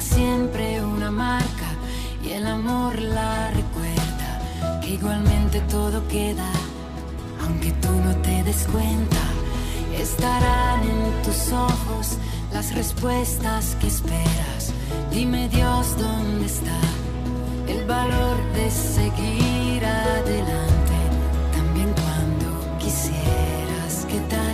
Siempre una marca y el amor la recuerda, que igualmente todo queda, aunque tú no te des cuenta, estarán en tus ojos las respuestas que esperas. Dime Dios dónde está el valor de seguir adelante, también cuando quisieras. Quedarte, dime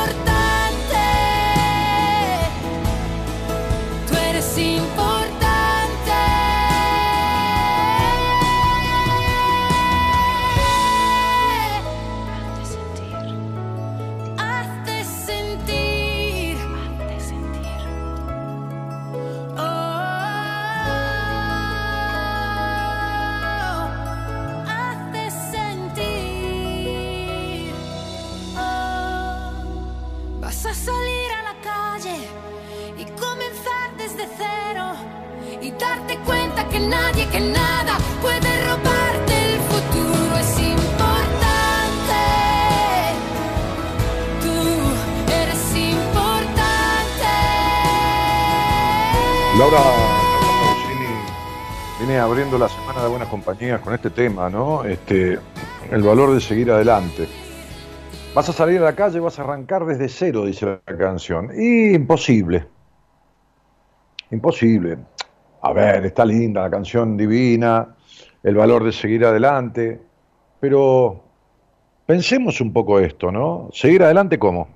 Nadie, que nada puede robarte el futuro. Es importante. Tú eres importante. Laura, viene abriendo la semana de buenas compañías con este tema, ¿no? Este, el valor de seguir adelante. Vas a salir a la calle, vas a arrancar desde cero, dice la canción. Y imposible. Imposible a ver, está linda la canción divina, el valor de seguir adelante, pero pensemos un poco esto, ¿no? ¿Seguir adelante cómo?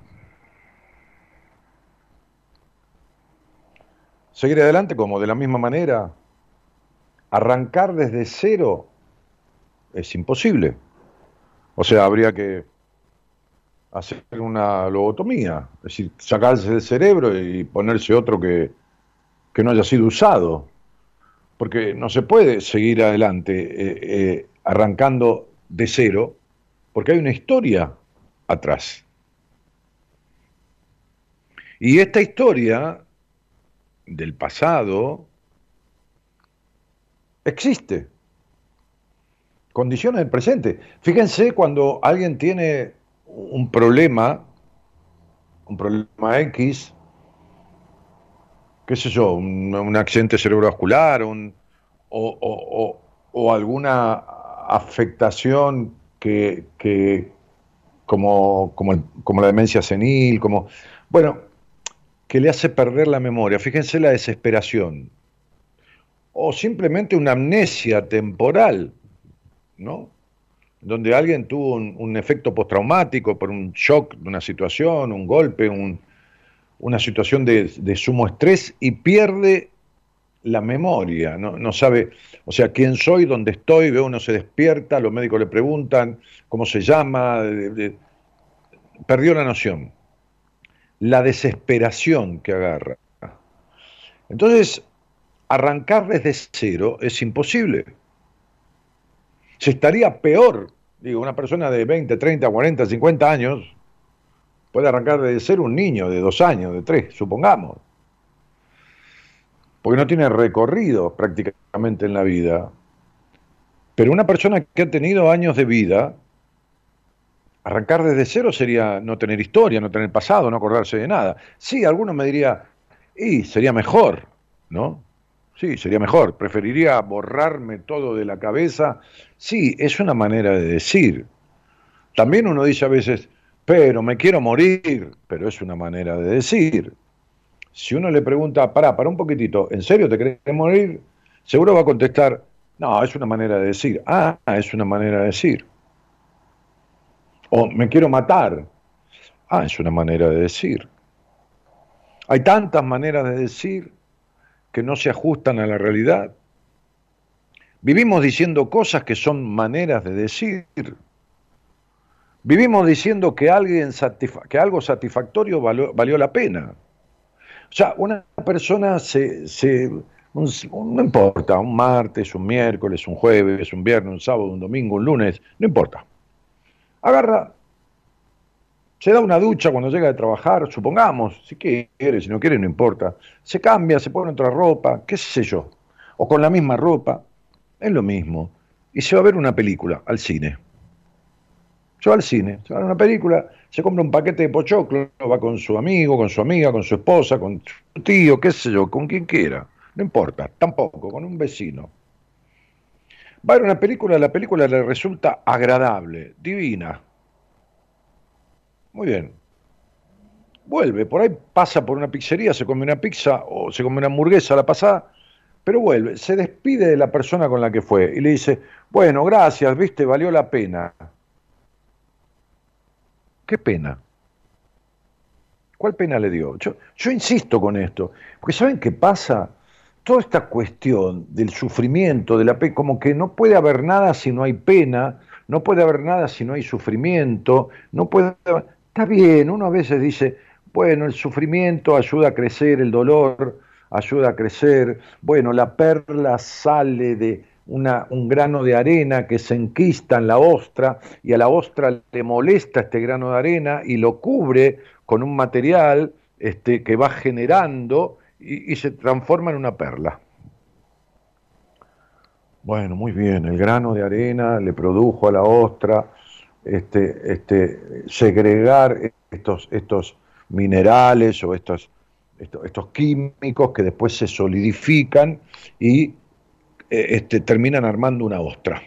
¿Seguir adelante cómo? De la misma manera. Arrancar desde cero es imposible. O sea, habría que hacer una lobotomía, es decir, sacarse del cerebro y ponerse otro que, que no haya sido usado porque no se puede seguir adelante eh, eh, arrancando de cero, porque hay una historia atrás. Y esta historia del pasado existe, condiciona el presente. Fíjense cuando alguien tiene un problema un problema X, qué sé yo, un, accidente cerebrovascular un, o, alguna afectación que, como, como, la demencia senil, como, bueno, que le hace perder la memoria. Fíjense la desesperación. O simplemente una amnesia temporal, ¿no? Donde alguien tuvo un, efecto postraumático por un shock de una situación, un golpe, una situación de, de, sumo estrés y pierde la memoria, ¿no? no sabe, o sea, quién soy, dónde estoy, ve uno se despierta, los médicos le preguntan cómo se llama, perdió la noción, la desesperación que agarra. Entonces, arrancar desde cero es imposible. Se estaría peor, digo, una persona de 20, 30, 40, 50 años puede arrancar desde cero un niño de dos años, de tres, supongamos porque no tiene recorrido prácticamente en la vida. Pero una persona que ha tenido años de vida, arrancar desde cero sería no tener historia, no tener pasado, no acordarse de nada. Sí, alguno me diría, y sería mejor, ¿no? Sí, sería mejor. Preferiría borrarme todo de la cabeza. Sí, es una manera de decir. También uno dice a veces, pero me quiero morir, pero es una manera de decir si uno le pregunta, pará, para un poquitito, ¿en serio te querés morir? Seguro va a contestar, no, es una manera de decir. Ah, es una manera de decir. O me quiero matar. Ah, es una manera de decir. Hay tantas maneras de decir que no se ajustan a la realidad. Vivimos diciendo cosas que son maneras de decir. Vivimos diciendo que, alguien que algo satisfactorio valió la pena. O sea, una persona se, se no importa, un martes, un miércoles, un jueves, un viernes, un sábado, un domingo, un lunes, no importa. Agarra, se da una ducha cuando llega de trabajar, supongamos, si quiere, si no quiere, no importa. Se cambia, se pone otra ropa, qué sé yo, o con la misma ropa, es lo mismo. Y se va a ver una película al cine. Se va al cine, se va a una película, se compra un paquete de pochoclo, va con su amigo, con su amiga, con su esposa, con su tío, qué sé yo, con quien quiera, no importa, tampoco, con un vecino. Va a ver una película, la película le resulta agradable, divina. Muy bien. Vuelve, por ahí pasa por una pizzería, se come una pizza o se come una hamburguesa la pasada, pero vuelve, se despide de la persona con la que fue y le dice, bueno, gracias, viste, valió la pena. Qué pena. ¿Cuál pena le dio? Yo, insisto con esto, porque ¿saben qué pasa? Toda esta cuestión del sufrimiento, de la pena, como que no puede haber nada si no hay pena, no puede haber nada si no hay sufrimiento, no puede Está bien, uno a veces dice, bueno, el sufrimiento ayuda a crecer, el dolor ayuda a crecer, bueno, la perla sale de, un grano de arena que se enquista en la ostra y a la ostra le molesta este grano de arena y lo cubre con un material este, que va generando y, se transforma en una perla. Bueno, muy bien, el grano de arena le produjo a la ostra este, este, segregar estos, estos minerales o estos, estos químicos que después se solidifican y eh, este, terminan armando una ostra.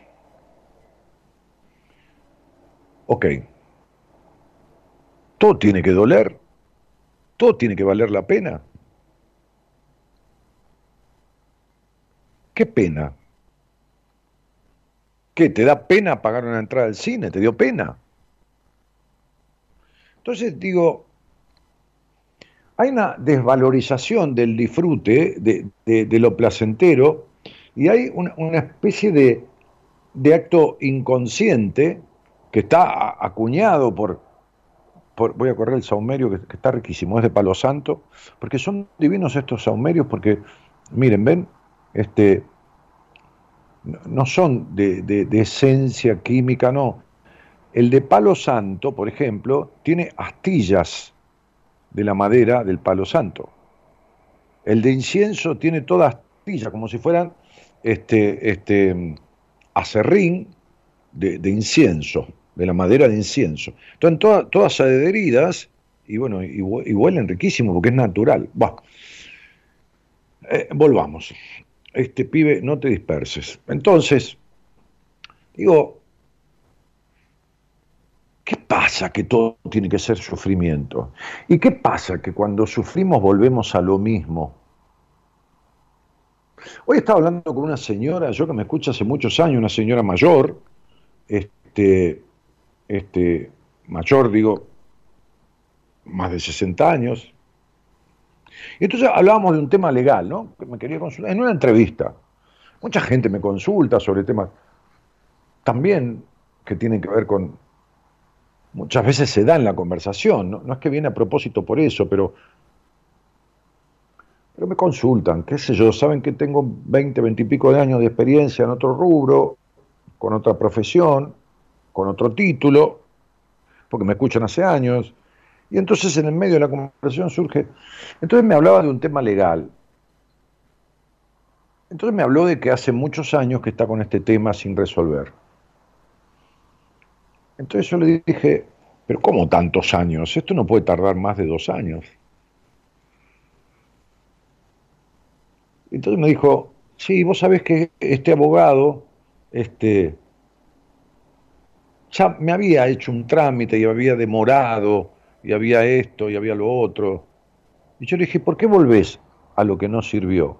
Ok. Todo tiene que doler. Todo tiene que valer la pena. ¿Qué pena? ¿Qué? ¿Te da pena pagar una entrada al cine? ¿Te dio pena? Entonces digo, hay una desvalorización del disfrute, de lo placentero, y hay una, especie de, acto inconsciente que está acuñado por, voy a correr el saumerio que, está riquísimo, es de Palo Santo, porque son divinos estos saumerios, porque, miren, ven, este, no son de, de, esencia química, no. El de Palo Santo, por ejemplo, tiene astillas de la madera del Palo Santo. El de incienso tiene todas astillas, como si fueran este, este acerrín de, incienso, de la madera de incienso. Entonces, todas adheridas y bueno, y, huelen riquísimo porque es natural. Eh, volvamos. Este pibe, no te disperses. Entonces, digo, ¿qué pasa que todo tiene que ser sufrimiento? ¿Y qué pasa que cuando sufrimos volvemos a lo mismo? Hoy estaba hablando con una señora, yo que me escucha hace muchos años, una señora mayor, este, este, mayor, digo, más de 60 años. Y entonces hablábamos de un tema legal, ¿no? Que me quería consultar en una entrevista. Mucha gente me consulta sobre temas también que tienen que ver con. Muchas veces se da en la conversación, no, no es que viene a propósito por eso, pero pero me consultan, qué sé yo, saben que tengo 20, 20 y pico de años de experiencia en otro rubro, con otra profesión, con otro título, porque me escuchan hace años, y entonces en el medio de la conversación surge, entonces me hablaba de un tema legal. Entonces me habló de que hace muchos años que está con este tema sin resolver. Entonces yo le dije, pero ¿cómo tantos años? Esto no puede tardar más de dos años. Entonces me dijo, sí, vos sabés que este abogado, este, ya me había hecho un trámite y había demorado, y había esto y había lo otro. Y yo le dije, ¿por qué volvés a lo que no sirvió?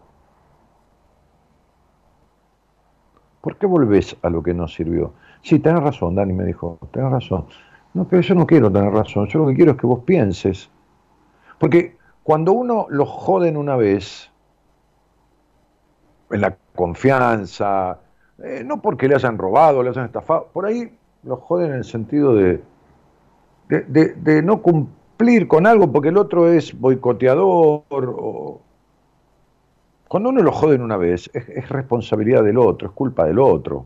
¿Por qué volvés a lo que no sirvió? Sí, tenés razón, Dani me dijo, tenés razón. No, pero yo no quiero tener razón, yo lo que quiero es que vos pienses. Porque cuando uno lo joden una vez, en la confianza, eh, no porque le hayan robado, le hayan estafado, por ahí lo joden en el sentido de, de, no cumplir con algo porque el otro es boicoteador. O... Cuando uno lo joden una vez, es, responsabilidad del otro, es culpa del otro.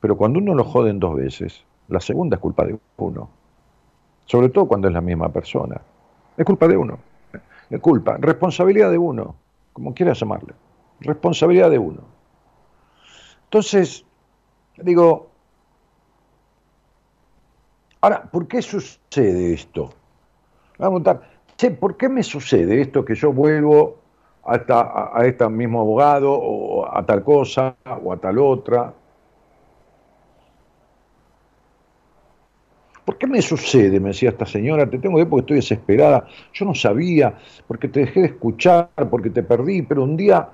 Pero cuando uno lo joden dos veces, la segunda es culpa de uno. Sobre todo cuando es la misma persona. Es culpa de uno. Es culpa, responsabilidad de uno, como quieras llamarle. Responsabilidad de uno. Entonces, digo, ahora, ¿por qué sucede esto? Vamos a preguntar, ¿por qué me sucede esto que yo vuelvo a, a este mismo abogado o a tal cosa o a tal otra? ¿Por qué me sucede? Me decía esta señora, te tengo que ir porque estoy desesperada. Yo no sabía, porque te dejé de escuchar, porque te perdí, pero un día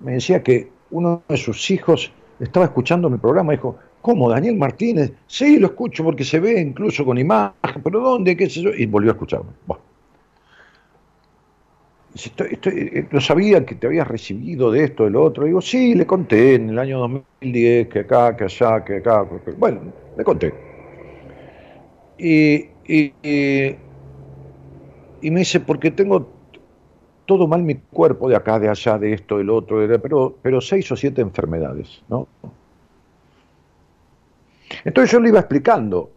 me decía que uno de sus hijos estaba escuchando mi programa, dijo, ¿cómo, Daniel Martínez? Sí, lo escucho porque se ve incluso con imagen, pero ¿dónde? ¿Qué sé yo? Y volvió a escucharme. Estoy, no sabía que te habías recibido de esto, de lo otro. Digo, sí, le conté en el año 2010, que acá, que allá, que acá. Bueno, le conté. Y, y, y me dice, porque tengo todo mal mi cuerpo, de acá, de allá, de esto, del otro, pero, pero seis o siete enfermedades, ¿no? Entonces yo le iba explicando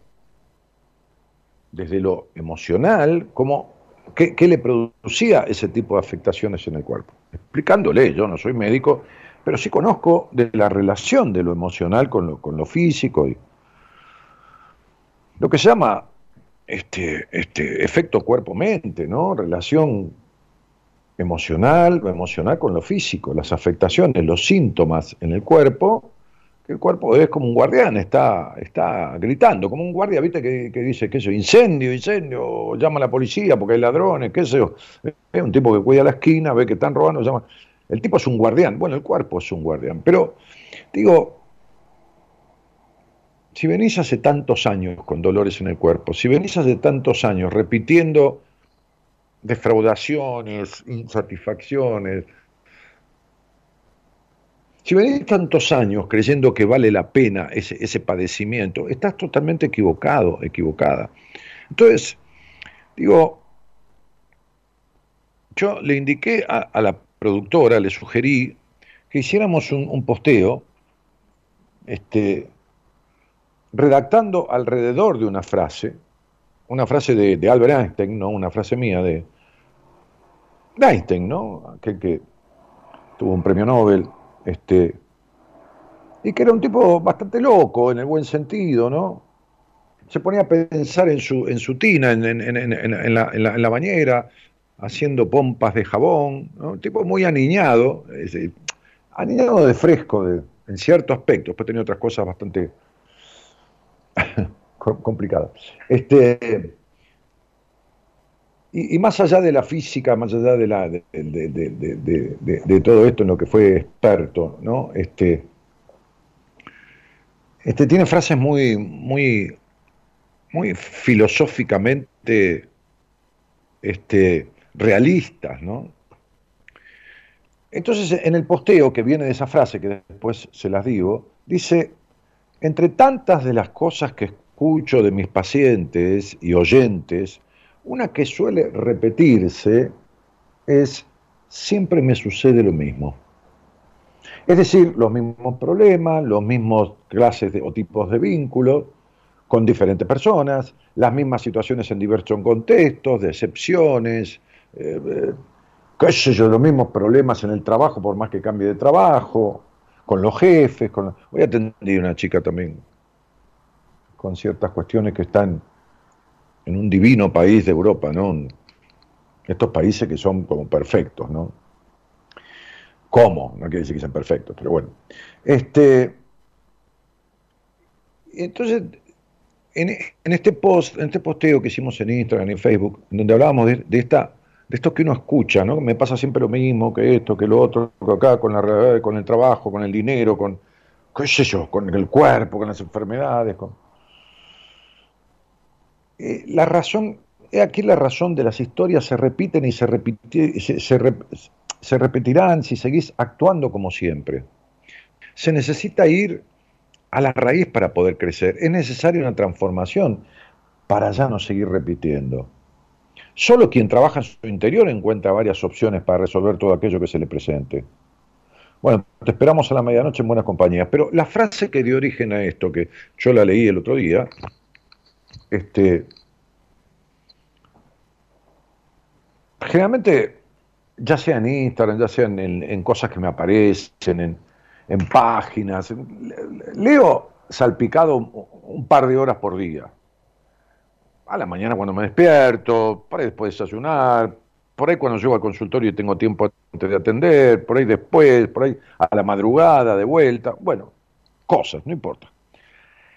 desde lo emocional cómo, qué, le producía ese tipo de afectaciones en el cuerpo. Explicándole, yo no soy médico, pero sí conozco de la relación de lo emocional con lo, con lo físico y lo que se llama este, este efecto cuerpo-mente, ¿no? Relación emocional, lo emocional con lo físico, las afectaciones, los síntomas en el cuerpo, que el cuerpo es como un guardián, está, está gritando, como un guardia, ¿viste? Que, dice, qué sé incendio, incendio, llama a la policía porque hay ladrones, qué sé yo. Es un tipo que cuida la esquina, ve que están robando, llama. El tipo es un guardián, bueno, el cuerpo es un guardián, pero digo, si venís hace tantos años con dolores en el cuerpo, si venís hace tantos años repitiendo defraudaciones, insatisfacciones. Si venís tantos años creyendo que vale la pena ese, ese padecimiento, estás totalmente equivocado, equivocada. Entonces, digo, yo le indiqué a, la productora, le sugerí que hiciéramos un, posteo, este, redactando alrededor de una frase, una frase de, Albert Einstein, ¿no? Una frase mía de, Einstein, ¿no? Aquel que tuvo un premio Nobel, este, y que era un tipo bastante loco, en el buen sentido, ¿no? se ponía a pensar en su, en su tina, en, la, bañera, haciendo pompas de jabón, un tipo muy aniñado, aniñado de fresco en cierto aspecto, después tenía otras cosas bastante complicadas. Este, y, más allá de la física, más allá de, la, de, todo esto en lo que fue experto, ¿no? Este, este tiene frases muy, muy, muy filosóficamente este, realistas, ¿no? Entonces, en el posteo que viene de esa frase, que después se las digo, dice, entre tantas de las cosas que escucho de mis pacientes y oyentes, una que suele repetirse es, siempre me sucede lo mismo. Es decir, los mismos problemas, los mismos clases o tipos de vínculos con diferentes personas, las mismas situaciones en diversos contextos, decepciones, eh, qué sé yo, los mismos problemas en el trabajo por más que cambie de trabajo, con los jefes. Con... Hoy atendí a una chica también con ciertas cuestiones que están en un divino país de Europa, ¿no? Estos países que son como perfectos, ¿no? ¿Cómo? No quiere decir que sean perfectos, pero bueno. Este, entonces, en, este post, en este posteo que hicimos en Instagram y en Facebook, donde hablábamos de, esta, de esto que uno escucha, ¿no? Me pasa siempre lo mismo, que esto, que lo otro, que acá, con la con el trabajo, con el dinero, con, qué yo, con el cuerpo, con las enfermedades, con eh, la razón, he aquí la razón de las historias se repiten y se, se, repetirán si seguís actuando como siempre. Se necesita ir a la raíz para poder crecer. Es necesaria una transformación para ya no seguir repitiendo. Solo quien trabaja en su interior encuentra varias opciones para resolver todo aquello que se le presente. Bueno, te esperamos a la medianoche en buenas compañías. Pero la frase que dio origen a esto, que yo la leí el otro día, este, generalmente, ya sea en Instagram, ya sea en, cosas que me aparecen, en, en páginas, leo salpicado un par de horas por día. A la mañana cuando me despierto, por ahí después de desayunar, por ahí cuando llego al consultorio y tengo tiempo antes de atender, por ahí después, por ahí a la madrugada, de vuelta, bueno, cosas, no importa.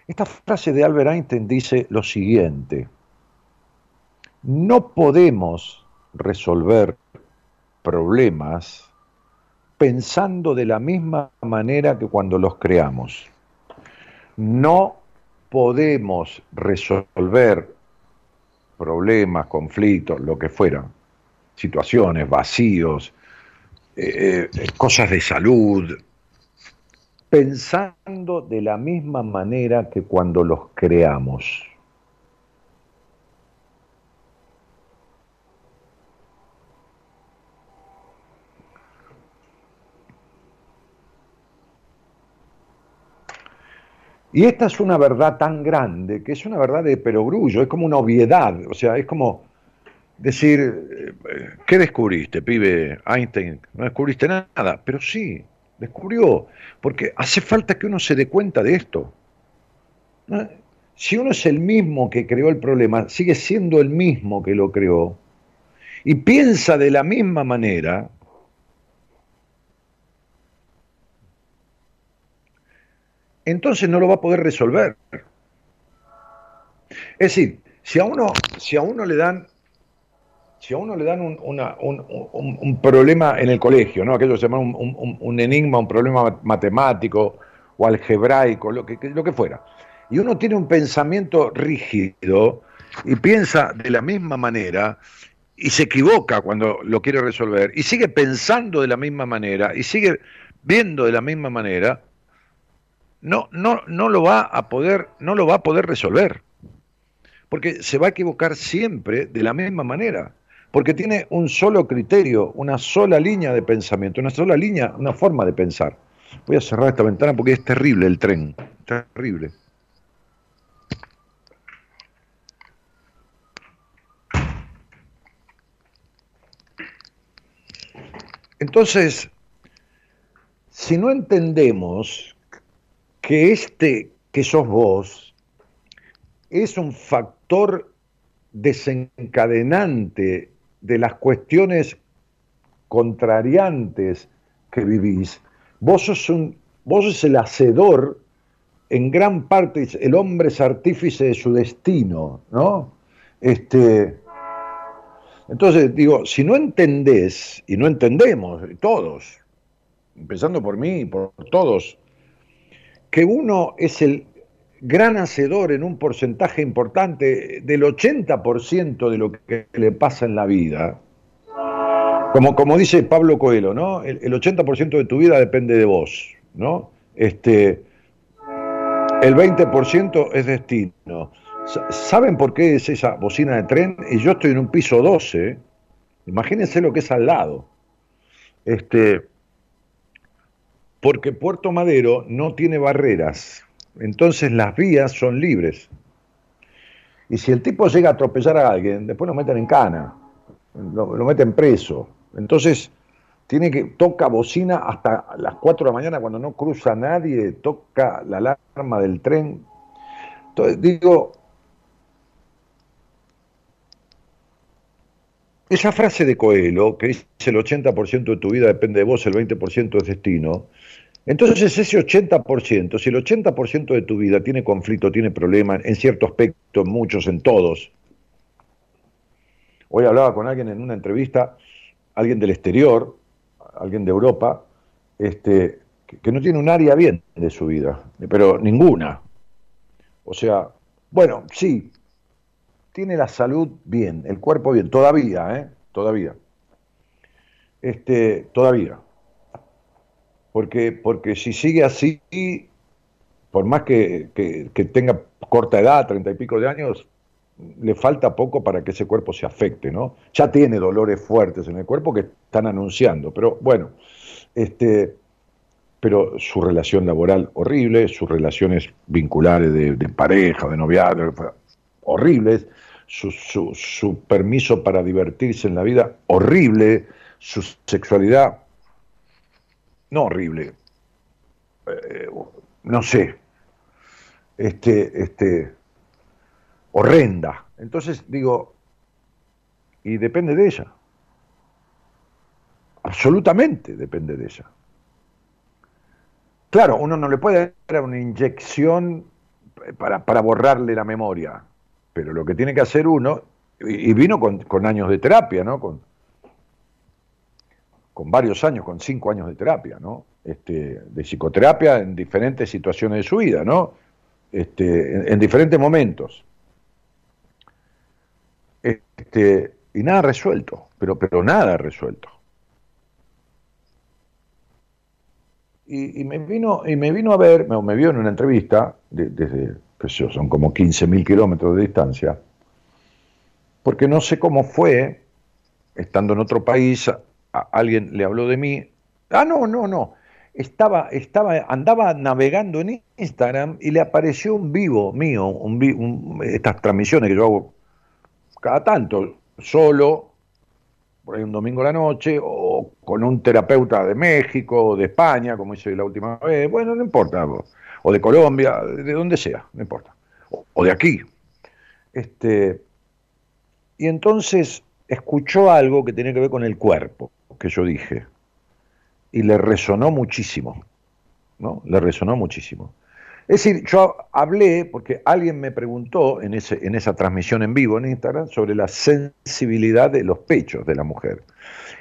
Esta frase de Albert Einstein dice lo siguiente, no podemos resolver problemas pensando de la misma manera que cuando los creamos. No podemos resolver problemas, conflictos, lo que fuera, situaciones, vacíos, eh, eh, cosas de salud, pensando de la misma manera que cuando los creamos. Y esta es una verdad tan grande que es una verdad de perogrullo, es como una obviedad, o sea, es como decir, eh, ¿qué descubriste, pibe Einstein? No descubriste nada, pero sí, descubrió, porque hace falta que uno se dé cuenta de esto. Si uno es el mismo que creó el problema, sigue siendo el mismo que lo creó, y piensa de la misma manera, entonces no lo va a poder resolver. Es decir, si a uno, si a uno le dan si a uno le dan un, problema en el colegio, ¿no? aquello se llama un, enigma, un problema matemático o algebraico, lo que, lo que fuera, y uno tiene un pensamiento rígido y piensa de la misma manera y se equivoca cuando lo quiere resolver y sigue pensando de la misma manera y sigue viendo de la misma manera, no, no, no lo va a poder, no lo va a poder resolver. Porque se va a equivocar siempre de la misma manera porque tiene un solo criterio, una sola línea de pensamiento, una sola línea, una forma de pensar. Voy a cerrar esta ventana porque es terrible el tren, terrible. Entonces, si no entendemos que este que sos vos es un factor desencadenante de las cuestiones contrariantes que vivís, vos sos, un, vos el hacedor, en gran parte, el hombre es artífice de su destino, ¿no? Este, entonces, digo, si no entendés, y no entendemos, todos, empezando por mí y por todos, que uno es el gran hacedor en un porcentaje importante del 80% de lo que le pasa en la vida, como, como dice Pablo Coelho, ¿no? El, 80% de tu vida depende de vos, ¿no? Este, el 20% es destino. ¿Saben por qué es esa bocina de tren? Y yo estoy en un piso 12. Imagínense lo que es al lado. Este, porque Puerto Madero no tiene barreras. Entonces las vías son libres. Y si el tipo llega a atropellar a alguien, después lo meten en cana, lo, lo meten preso. Entonces, tiene que toca bocina hasta las 4 de la mañana cuando no cruza nadie, toca la alarma del tren. Entonces, digo, esa frase de Coelho, que dice el 80% de tu vida depende de vos, el 20% es destino, entonces ese 80%, si el 80% de tu vida tiene conflicto, tiene problemas, en cierto aspecto, en muchos, en todos. Hoy hablaba con alguien en una entrevista alguien del exterior, alguien de Europa, este, que, no tiene un área bien de su vida, pero ninguna. O sea, bueno, sí, tiene la salud bien, el cuerpo bien, todavía, ¿eh? Todavía. Este, todavía. Porque, porque si sigue así, por más que, que tenga corta edad, treinta y pico de años, le falta poco para que ese cuerpo se afecte, ¿no? Ya tiene dolores fuertes en el cuerpo que están anunciando, pero bueno, este, pero su relación laboral horrible, sus relaciones vinculares de, pareja, de noviazgo, horribles, su, su, permiso para divertirse en la vida, horrible, su sexualidad, no horrible, eh, no sé, este, este, horrenda. Entonces digo, y depende de ella. Absolutamente depende de ella. Claro, uno no le puede dar una inyección para, para borrarle la memoria, pero lo que tiene que hacer uno, y, vino con, años de terapia, ¿no? Con, con varios años, con cinco años de terapia, ¿no? Este, de psicoterapia en diferentes situaciones de su vida, ¿no? Este, en diferentes momentos. Este, y nada resuelto, pero, pero nada resuelto. Y, me vino, y me vino a ver, me, vio en una entrevista, desde, qué sé yo, son como 15.000 kilómetros de distancia, porque no sé cómo fue, estando en otro país, alguien le habló de mí. Ah, no, no, no. Estaba, estaba, andaba navegando en Instagram y le apareció un vivo mío, estas transmisiones que yo hago cada tanto, solo, por ahí un domingo a la noche, o con un terapeuta de México, o de España, como hice la última vez, bueno, no importa, o de Colombia, de donde sea, no importa, o, de aquí. Este, y entonces escuchó algo que tenía que ver con el cuerpo, que yo dije, y le resonó muchísimo, ¿no? Le resonó muchísimo. Es decir, yo hablé, porque alguien me preguntó en, ese, en esa transmisión en vivo en Instagram sobre la sensibilidad de los pechos de la mujer.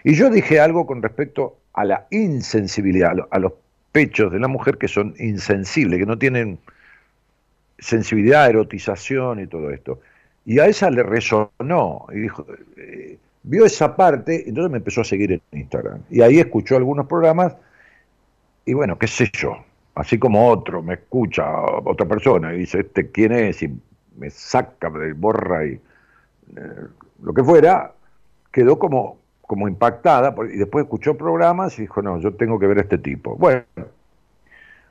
Y yo dije algo con respecto a la insensibilidad, a los pechos de la mujer que son insensibles, que no tienen sensibilidad, erotización y todo esto. Y a esa le resonó y dijo, eh, vio esa parte, entonces me empezó a seguir en Instagram. Y ahí escuchó algunos programas y bueno, qué sé yo, así como otro me escucha, otra persona, y dice, este quién es, y me saca, me borra y eh, lo que fuera, quedó como, como impactada, y después escuchó programas y dijo, no, yo tengo que ver a este tipo. Bueno,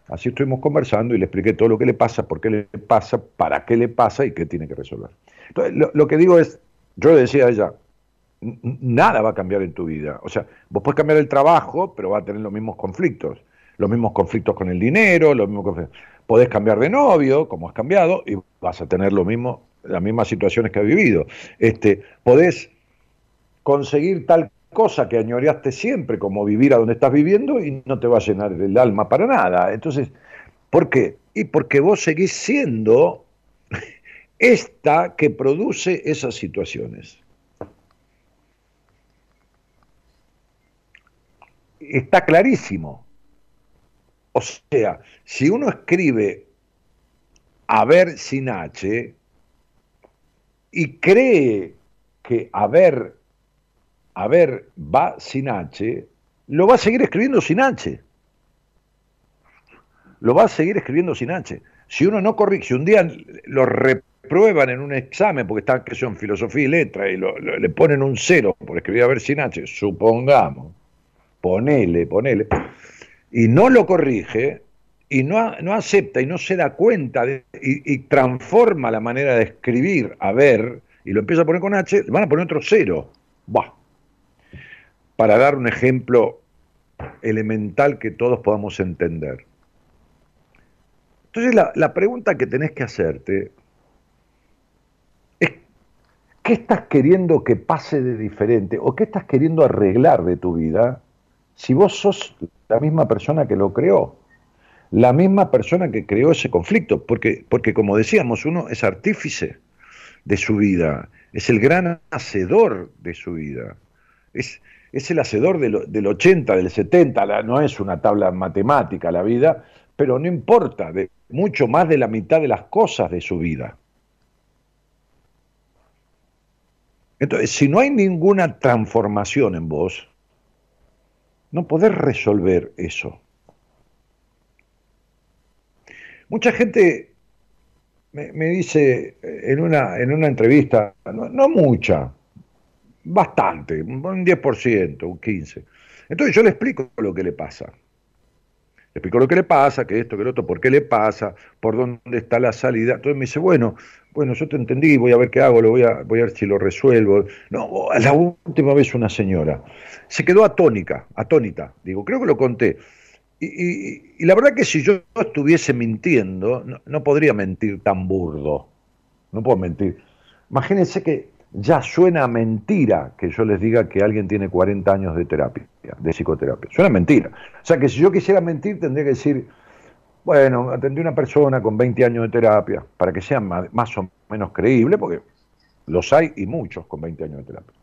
así estuvimos conversando y le expliqué todo lo que le pasa, por qué le pasa, para qué le pasa y qué tiene que resolver. Entonces, lo, lo que digo es, yo le decía a ella, nada va a cambiar en tu vida. O sea, vos puedes cambiar el trabajo, pero va a tener los mismos conflictos los mismos conflictos con el dinero, los mismos conflictos. Podés cambiar de novio, como has cambiado, y vas a tener lo mismo, las mismas situaciones que has vivido. Este, podés conseguir tal cosa que añoreaste siempre, como vivir a donde estás viviendo, y no te va a llenar el alma para nada. Entonces, ¿por qué? Y porque vos seguís siendo esta que produce esas situaciones. Está clarísimo. O sea, si uno escribe haber sin H y cree que haber, haber va sin H, lo va a seguir escribiendo sin H. Lo va a seguir escribiendo sin H. Si uno no corrige, si un día lo reprueban en un examen, porque están que son filosofía y letra, y le ponen un cero por escribir haber sin H, supongamos, ponele, ponele, y no lo corrige, y no, no acepta y no se da cuenta y, transforma la manera de escribir a ver y lo empieza a poner con H, van a poner otro cero. Bah. Para dar un ejemplo elemental que todos podamos entender. Entonces la, la pregunta que tenés que hacerte es, ¿qué estás queriendo que pase de diferente o qué estás queriendo arreglar de tu vida si vos sos la misma persona que lo creó? la misma persona que creó ese conflicto, porque, porque como decíamos, uno es artífice de su vida, es el gran hacedor de su vida, es, es el hacedor del, del 80, del 70, no es una tabla matemática la vida, pero no importa, de, mucho más de la mitad de las cosas de su vida. Entonces, si no hay ninguna transformación en vos, no podés resolver eso. Mucha gente me, dice en una, en una entrevista, no, mucha, bastante, un 10%, un 15%. Entonces yo le explico lo que le pasa. Le explico lo que le pasa, que esto, que lo otro, por qué le pasa, por dónde está la salida. Entonces me dice, bueno, bueno, yo te entendí, voy a ver qué hago, lo voy a, voy a ver si lo resuelvo. No, la última vez una señora se quedó atónica, atónita. Digo, creo que lo conté. Y, la verdad que si yo estuviese mintiendo, no, podría mentir tan burdo. No puedo mentir. Imagínense que ya suena mentira que yo les diga que alguien tiene 40 años de terapia, de psicoterapia. Suena mentira. O sea que si yo quisiera mentir tendría que decir, bueno, atendí a una persona con 20 años de terapia, para que sea más o menos creíble, porque los hay y muchos con 20 años de terapia.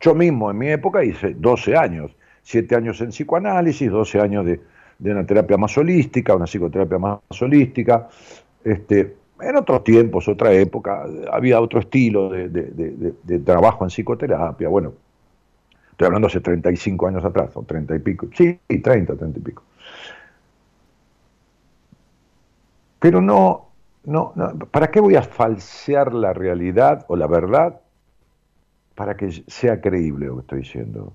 Yo mismo en mi época hice 12 años, 7 años en psicoanálisis, 12 años de, de una terapia más holística, una psicoterapia más holística. Este, en otros tiempos, otra época, había otro estilo de, trabajo en psicoterapia. Bueno, estoy hablando hace 35 años atrás, o 30 y pico. Sí, 30, 30 y pico. Pero no, no, no, ¿para qué voy a falsear la realidad o la verdad para que sea creíble lo que estoy diciendo?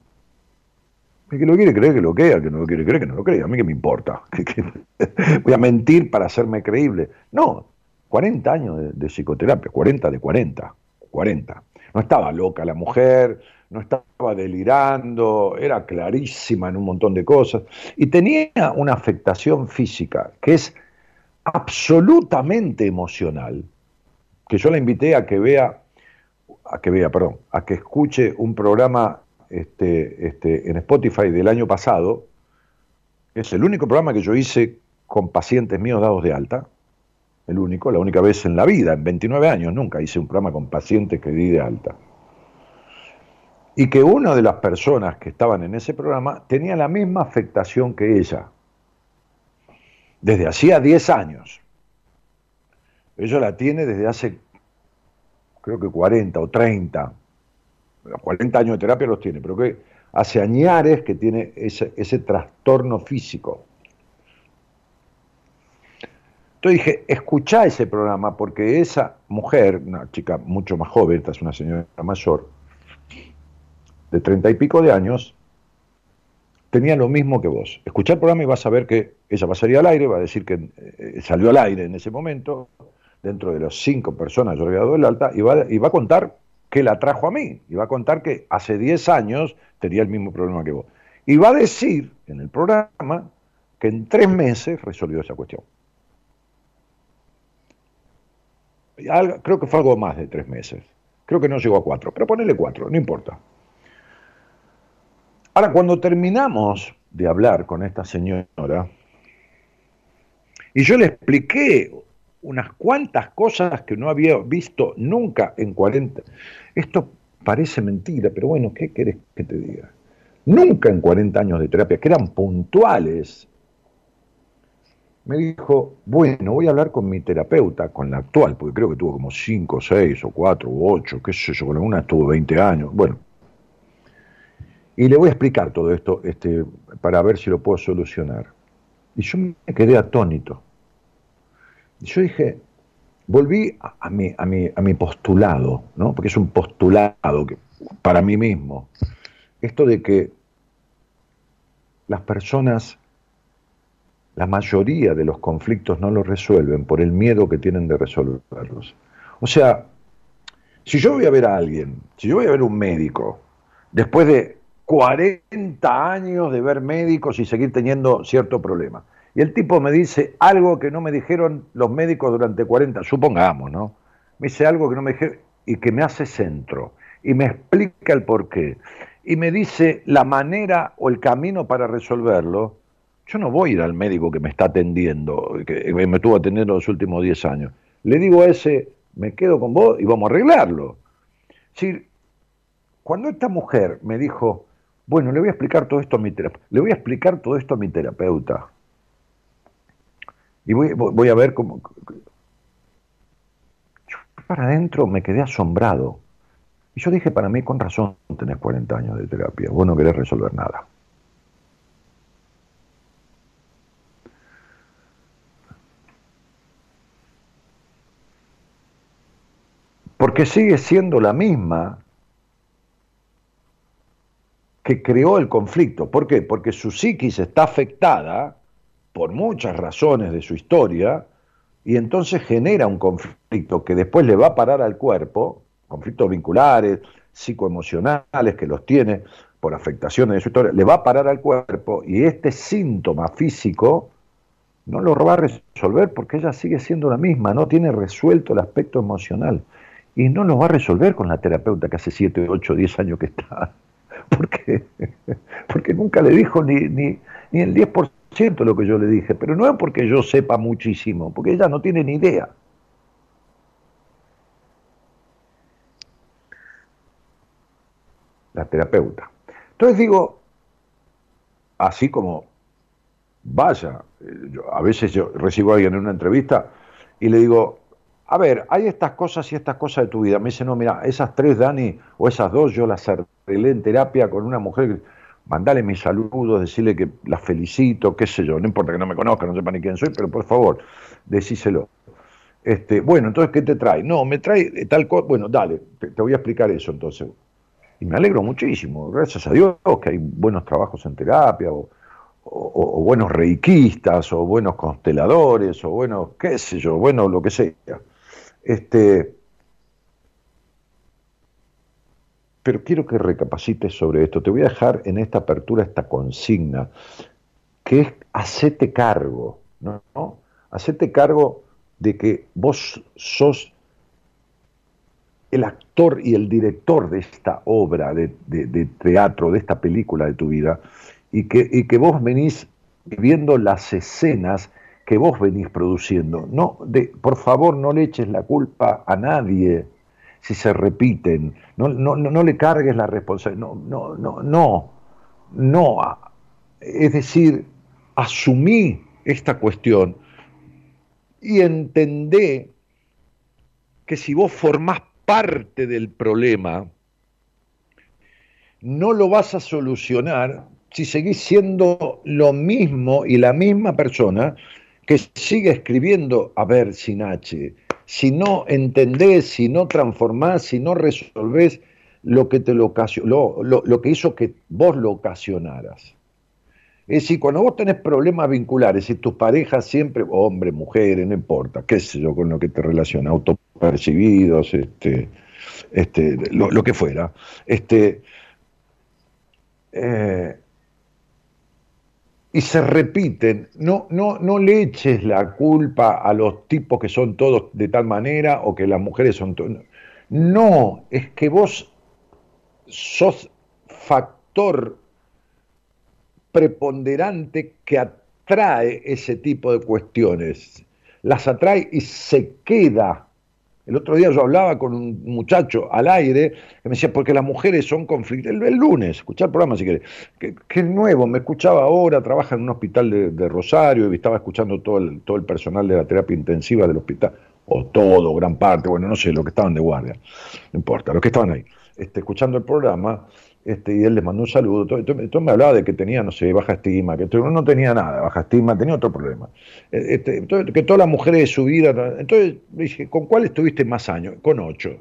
El que lo quiere creer que lo crea, el que no lo quiere creer que no lo crea. A mí que me importa. Voy a mentir para hacerme creíble. No, 40 años de, psicoterapia, 40 de 40, 40. No estaba loca la mujer, no estaba delirando, era clarísima en un montón de cosas. Y tenía una afectación física que es absolutamente emocional, que yo la invité a que vea, a que vea, perdón, a que escuche un programa este, este, en Spotify del año pasado. Es el único programa que yo hice con pacientes míos dados de alta. El único, la única vez en la vida, en 29 años, nunca hice un programa con pacientes que di de alta. Y que una de las personas que estaban en ese programa tenía la misma afectación que ella, desde hacía 10 años. Ella la tiene desde hace, creo que 40 o 30, 40 años de terapia los tiene, pero que hace añares que tiene ese, ese trastorno físico. Entonces dije, escuchá ese programa porque esa mujer, una chica mucho más joven, esta es una señora mayor, de treinta y pico de años, tenía lo mismo que vos. Escuchá el programa y vas a ver que ella va a salir al aire, va a decir que eh, salió al aire en ese momento, dentro de las cinco personas yo le había dado el alta, y va, y va a contar que la trajo a mí. Y va a contar que hace 10 años tenía el mismo problema que vos. Y va a decir en el programa que en tres meses resolvió esa cuestión. creo que fue algo más de tres meses. Creo que no llegó a cuatro, pero ponele cuatro, no importa. Ahora, cuando terminamos de hablar con esta señora, y yo le expliqué unas cuantas cosas que no había visto nunca en 40. Esto parece mentira, pero bueno, ¿qué querés que te diga? Nunca en 40 años de terapia, que eran puntuales, me dijo, bueno, voy a hablar con mi terapeuta, con la actual, porque creo que tuvo como 5, 6 o 4 o 8, qué sé yo, con alguna estuvo 20 años, bueno. Y le voy a explicar todo esto este, para ver si lo puedo solucionar. Y yo me quedé atónito. Y yo dije, volví a, mi, a, mi, a mi postulado, ¿no? porque es un postulado para mí mismo. Esto de que las personas la mayoría de los conflictos no los resuelven por el miedo que tienen de resolverlos. O sea, si yo voy a ver a alguien, si yo voy a ver un médico, después de 40 años de ver médicos y seguir teniendo cierto problema, y el tipo me dice algo que no me dijeron los médicos durante 40, supongamos, ¿no? Me dice algo que no me dijeron y que me hace centro, y me explica el porqué, y me dice la manera o el camino para resolverlo, yo no voy a ir al médico que me está atendiendo, que me estuvo atendiendo los últimos 10 años. Le digo a ese, me quedo con vos y vamos a arreglarlo. Si, cuando esta mujer me dijo, bueno, le voy a explicar todo esto a mi terapeuta, le voy a explicar todo esto a mi terapeuta. Y voy, voy a ver cómo... Yo para adentro me quedé asombrado. Y yo dije, para mí, con razón tenés 40 años de terapia, vos no querés resolver nada. porque sigue siendo la misma creó el conflicto. ¿Por qué? Porque su psiquis está afectada por muchas razones de su historia y entonces genera un conflicto que después le va a parar al cuerpo, conflictos vinculares, psicoemocionales que los tiene por afectaciones de su historia, le va a parar al cuerpo y este síntoma físico no lo va a resolver porque ella sigue siendo la misma, no tiene resuelto el aspecto emocional y no lo va a resolver con la terapeuta que hace 7, 8, 10 años que está. Porque, porque nunca le dijo ni, ni, ni el 10% de lo que yo le dije, pero no es porque yo sepa muchísimo, porque ella no tiene ni idea. La terapeuta. Entonces digo, así como, vaya, eh, a veces yo recibo a alguien en una entrevista y le digo, a ver, hay estas cosas y estas cosas de tu vida. Me dice, no, mira, esas tres, Dani, o esas dos, yo las arreglé en terapia con una mujer. Mandale mis saludos, decirle que las felicito, qué sé yo. No importa que no me conozca, no sepa ni quién soy, pero por favor, decíselo. Este, bueno, entonces, ¿qué te trae? No, me trae tal cosa. Bueno, dale, te, voy a explicar eso entonces. Y me alegro muchísimo, gracias a Dios, que hay buenos trabajos en terapia, o, o buenos reikistas, o buenos consteladores, o buenos, qué sé yo, bueno, lo que sea. Este, pero quiero que recapacites sobre esto. Te voy a dejar en esta apertura esta consigna, que es hacete cargo, ¿no? Hacete cargo de que vos sos el actor y el director de esta obra de, teatro, de esta película de tu vida, y que, y que vos venís viendo las escenas que vos venís produciendo. No, por favor, no le eches la culpa a nadie si se repiten. No, no, no, le cargues la responsabilidad. No, no, no, no. No. Es decir, asumí esta cuestión y entendé que si vos formás parte del problema, no lo vas a solucionar si seguís siendo lo mismo y la misma persona que sigue escribiendo a ver sin H. Si no entendés, si no transformás, si no resolvés lo que te lo, ocasionó, lo, que hizo que vos lo ocasionaras. Es decir, cuando vos tenés problemas vinculares y tus parejas siempre, hombre, mujeres, no importa, qué sé yo, con lo que te relaciona, autopercibidos, este, este, lo, que fuera, este, eh, y se repiten. No, no, no le eches la culpa a los tipos que son todos de tal manera o que las mujeres son todas. No, es que vos sos factor preponderante que atrae ese tipo de cuestiones. Las atrae y se queda el otro día yo hablaba con un muchacho al aire que me decía, porque las mujeres son conflictivas. El, lunes, escuchar el programa si querés. Que, es nuevo, me escuchaba ahora, trabaja en un hospital de, Rosario y estaba escuchando todo el, todo el personal de la terapia intensiva del hospital, o todo, gran parte, bueno, no sé, lo que estaban de guardia, no importa, los que estaban ahí, este, escuchando el programa, este, y él les mandó un saludo. Entonces, me hablaba de que tenía, no sé, baja estima, que no tenía nada, baja estima, tenía otro problema. E, este, que todas las mujeres de su vida. Entonces dije, ¿con cuál estuviste más años? Con ocho,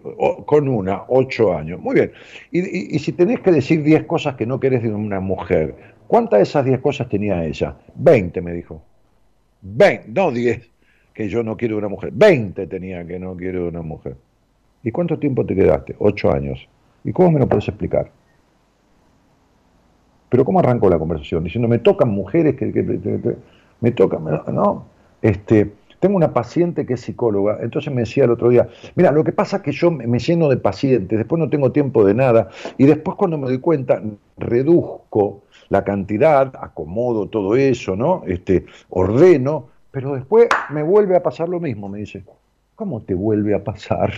con una, ocho años. Muy bien. Y, si tenés que decir diez cosas que no querés de una mujer, ¿cuántas de esas diez cosas tenía ella? Veinte, me dijo. Veinte, no diez, que yo no quiero de una mujer. Veinte tenía que no quiero de una mujer. ¿Y cuánto tiempo te quedaste? Ocho años. ¿Y cómo me lo puedes explicar? Pero ¿cómo arrancó la conversación? Diciendo, me tocan mujeres que, me tocan, no, este, tengo una paciente que es psicóloga, entonces me decía el otro día, mira, lo que pasa es que yo me lleno de pacientes, después no tengo tiempo de nada, y después cuando me doy cuenta, reduzco la cantidad, acomodo todo eso, ¿no? Este, ordeno, pero después me vuelve a pasar lo mismo, me dice. ¿Cómo te vuelve a pasar?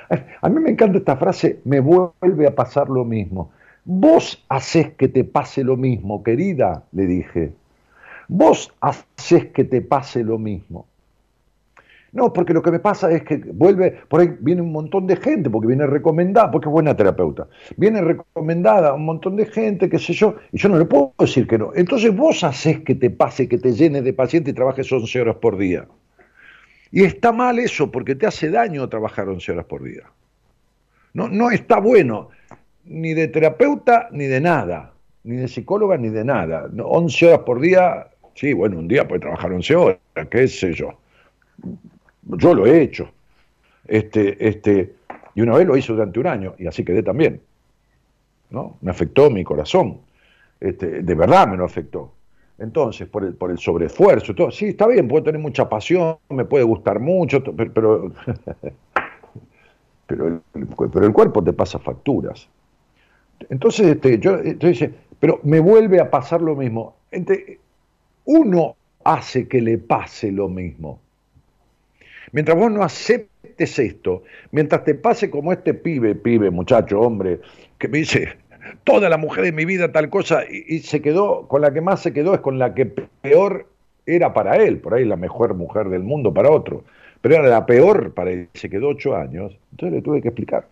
A mí me encanta esta frase, me vuelve a pasar lo mismo. Vos haces que te pase lo mismo, querida, le dije. Vos haces que te pase lo mismo. No, porque lo que me pasa es que vuelve, por ahí viene un montón de gente, porque viene recomendada, porque es buena terapeuta. Viene recomendada un montón de gente, qué sé yo, y yo no le puedo decir que no. Entonces vos haces que te pase, que te llenes de pacientes y trabajes 11 horas por día. Y está mal eso, porque te hace daño trabajar 11 horas por día. No, no está bueno ni de terapeuta ni de nada, ni de psicóloga ni de nada. 11 horas por día, sí, bueno, un día puede trabajar 11 horas, qué sé yo. Yo lo he hecho. Este, este, y una vez lo hice durante un año y así quedé también. ¿no? Me afectó mi corazón. Este, de verdad me lo afectó. Entonces, por el, por el sobreesfuerzo, todo, sí, está bien, puedo tener mucha pasión, me puede gustar mucho, pero, pero, pero, el, pero el cuerpo te pasa facturas. Entonces, este, yo entonces, pero me vuelve a pasar lo mismo. uno hace que le pase lo mismo. Mientras vos no aceptes esto, mientras te pase como este pibe, pibe, muchacho, hombre, que me dice, toda la mujer de mi vida tal cosa, y, se quedó, con la que más se quedó es con la que peor era para él, por ahí la mejor mujer del mundo para otro, pero era la peor para él, se quedó ocho años, entonces le tuve que explicar.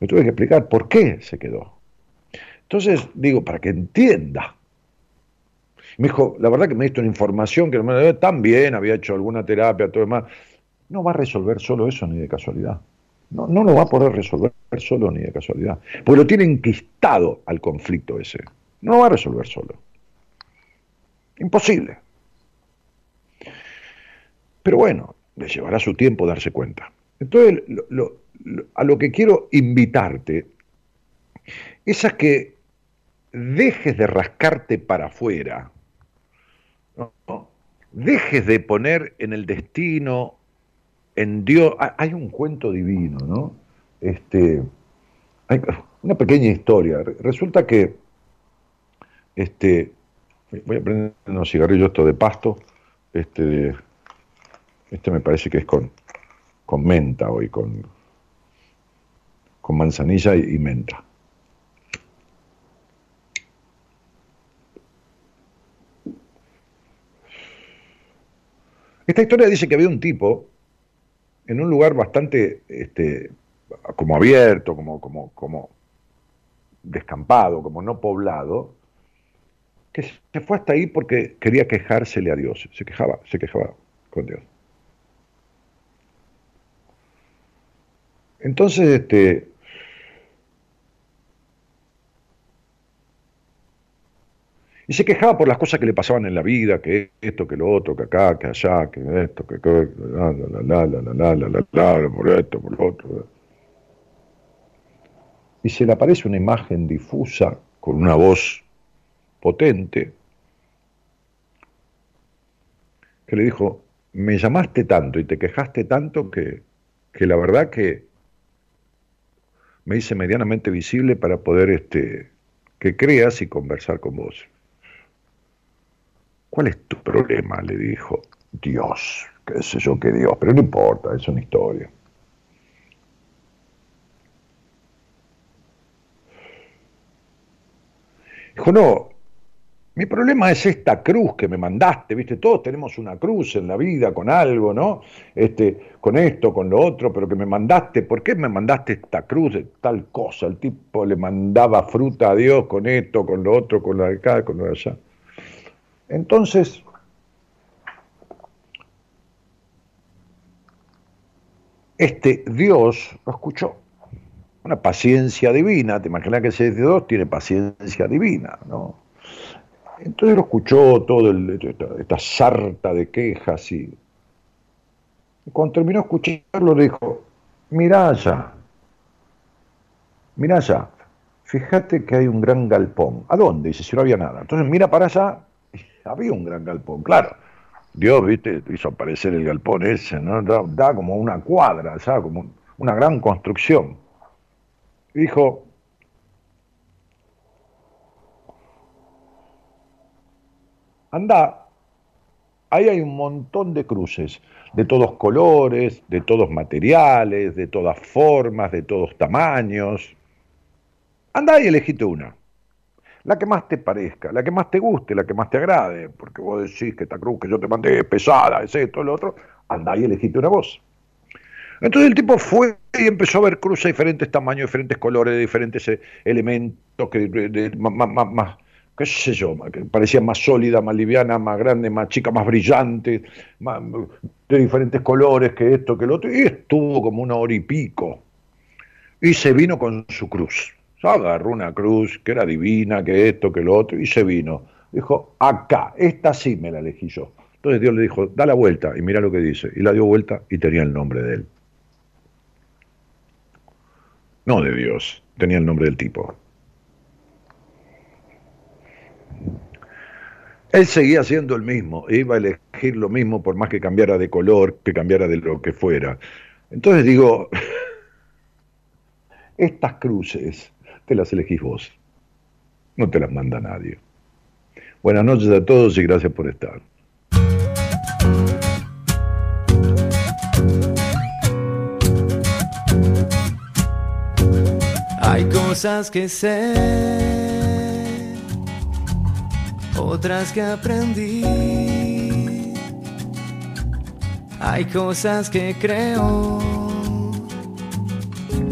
Me tuve que explicar por qué se quedó. Entonces, digo, para que entienda. Me dijo, la verdad que me diste una información que bien, había hecho alguna terapia, todo demás. No va a resolver solo eso ni de casualidad. No, no lo va a poder resolver solo ni de casualidad. Porque lo tiene enquistado al conflicto ese. No lo va a resolver solo. Imposible. Pero bueno, le llevará su tiempo darse cuenta. Entonces, lo, a lo que quiero invitarte es a que dejes de rascarte para afuera, dejes de poner en el destino, en Dios. Hay un cuento divino, ¿no? Este, hay una pequeña historia. Resulta que, este, voy a prender unos cigarrillos esto de pasto, este, este me parece que es con, con menta hoy, con con manzanilla y, menta. Esta historia dice que había un tipo en un lugar bastante este, como abierto, como, como, como descampado, como no poblado, que se fue hasta ahí porque quería quejársele a Dios, se quejaba, se quejaba con Dios. Entonces, este, Y se quejaba por las cosas que le pasaban en la vida, que esto, que lo otro, que acá, que allá, que esto, que la, por esto, por lo otro. Y se le aparece una imagen difusa con una voz potente que le dijo, me llamaste tanto y te quejaste tanto que, que la verdad que me hice medianamente visible para poder este, que creas y conversar con vos. ¿Cuál es tu problema? le dijo. Dios, qué sé yo qué Dios, pero no importa, es una historia. Dijo, no, mi problema es esta cruz que me mandaste, ¿viste? Todos tenemos una cruz en la vida con algo, ¿no? Este, con esto, con lo otro, pero que me mandaste, ¿por qué me mandaste esta cruz de tal cosa? El tipo le mandaba fruta a Dios con esto, con lo otro, con lo de acá, con lo de allá. Entonces, este Dios lo escuchó. Una paciencia divina, te imaginas que ese Dios tiene paciencia divina, ¿no? Entonces lo escuchó todo esta, sarta de quejas y, cuando terminó de escucharlo dijo, mira allá, mira allá, fíjate que hay un gran galpón. ¿A dónde? Dice, si no había nada. Entonces mira para allá, había un gran galpón, claro. Dios, viste, hizo aparecer el galpón ese, ¿no? Da, como una cuadra, ¿sabes? Como una gran construcción. dijo, anda, ahí hay un montón de cruces, de todos colores, de todos materiales, de todas formas, de todos tamaños. Anda y elegite una. La que más te parezca, la que más te guste, la que más te agrade, porque vos decís que esta cruz que yo te mandé es pesada, es esto, lo otro, anda y elegite una voz. Entonces el tipo fue y empezó a ver cruces de diferentes tamaños, diferentes colores, de diferentes eh, elementos, que, de, más qué sé yo, que parecía más sólida, más liviana, más grande, más chica, más brillante, de diferentes colores que esto, que lo otro, y estuvo como una hora y pico. Y se vino con su cruz. Agarró una cruz que era divina, que esto, que lo otro, y se vino. Dijo, acá, esta sí me la elegí yo. Entonces Dios le dijo, da la vuelta y mira lo que dice. Y la dio vuelta y tenía el nombre de él. No de Dios, tenía el nombre del tipo. Él seguía siendo el mismo, iba a elegir lo mismo por más que cambiara de color, que cambiara de lo que fuera. Entonces digo, estas cruces te las elegís vos, no te las manda nadie. Buenas noches a todos y gracias por estar. Hay cosas que sé otras que aprendí. Hay cosas que creo,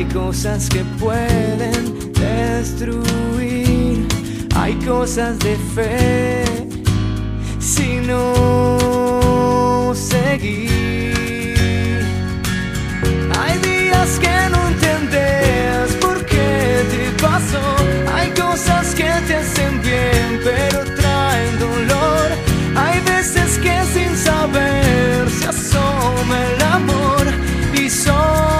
hay cosas que pueden destruir, hay cosas de fe si no seguir. Hay días que no entendés por qué te pasó, hay cosas que te hacen pero traen dolor. Hay veces que sin saber se asoma el amor y sos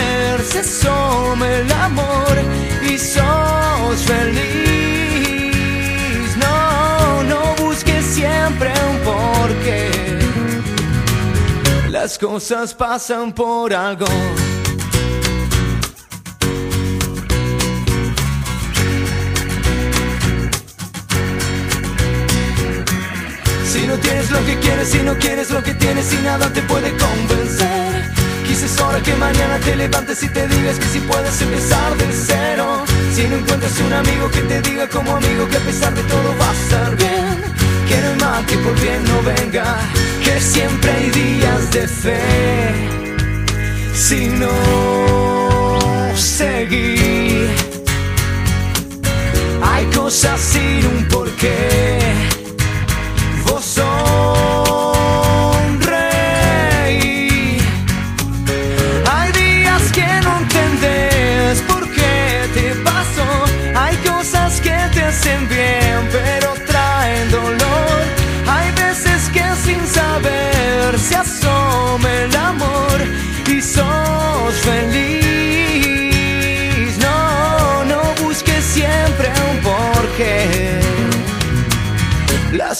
se asome el amor y sos feliz. No, no busques siempre un porqué. Las cosas pasan por algo. Si no tienes lo que quieres, si no quieres lo que tienes y nada te puede convencer. Quizás hora que mañana te levantes y te digas que si puedes empezar de cero. Si no encuentras un amigo que te diga como amigo que a pesar de todo va a estar bien. Que no hay mal que por bien no venga, que siempre hay días de fe. Si no seguir, hay cosas sin un porqué. Vos sonreí.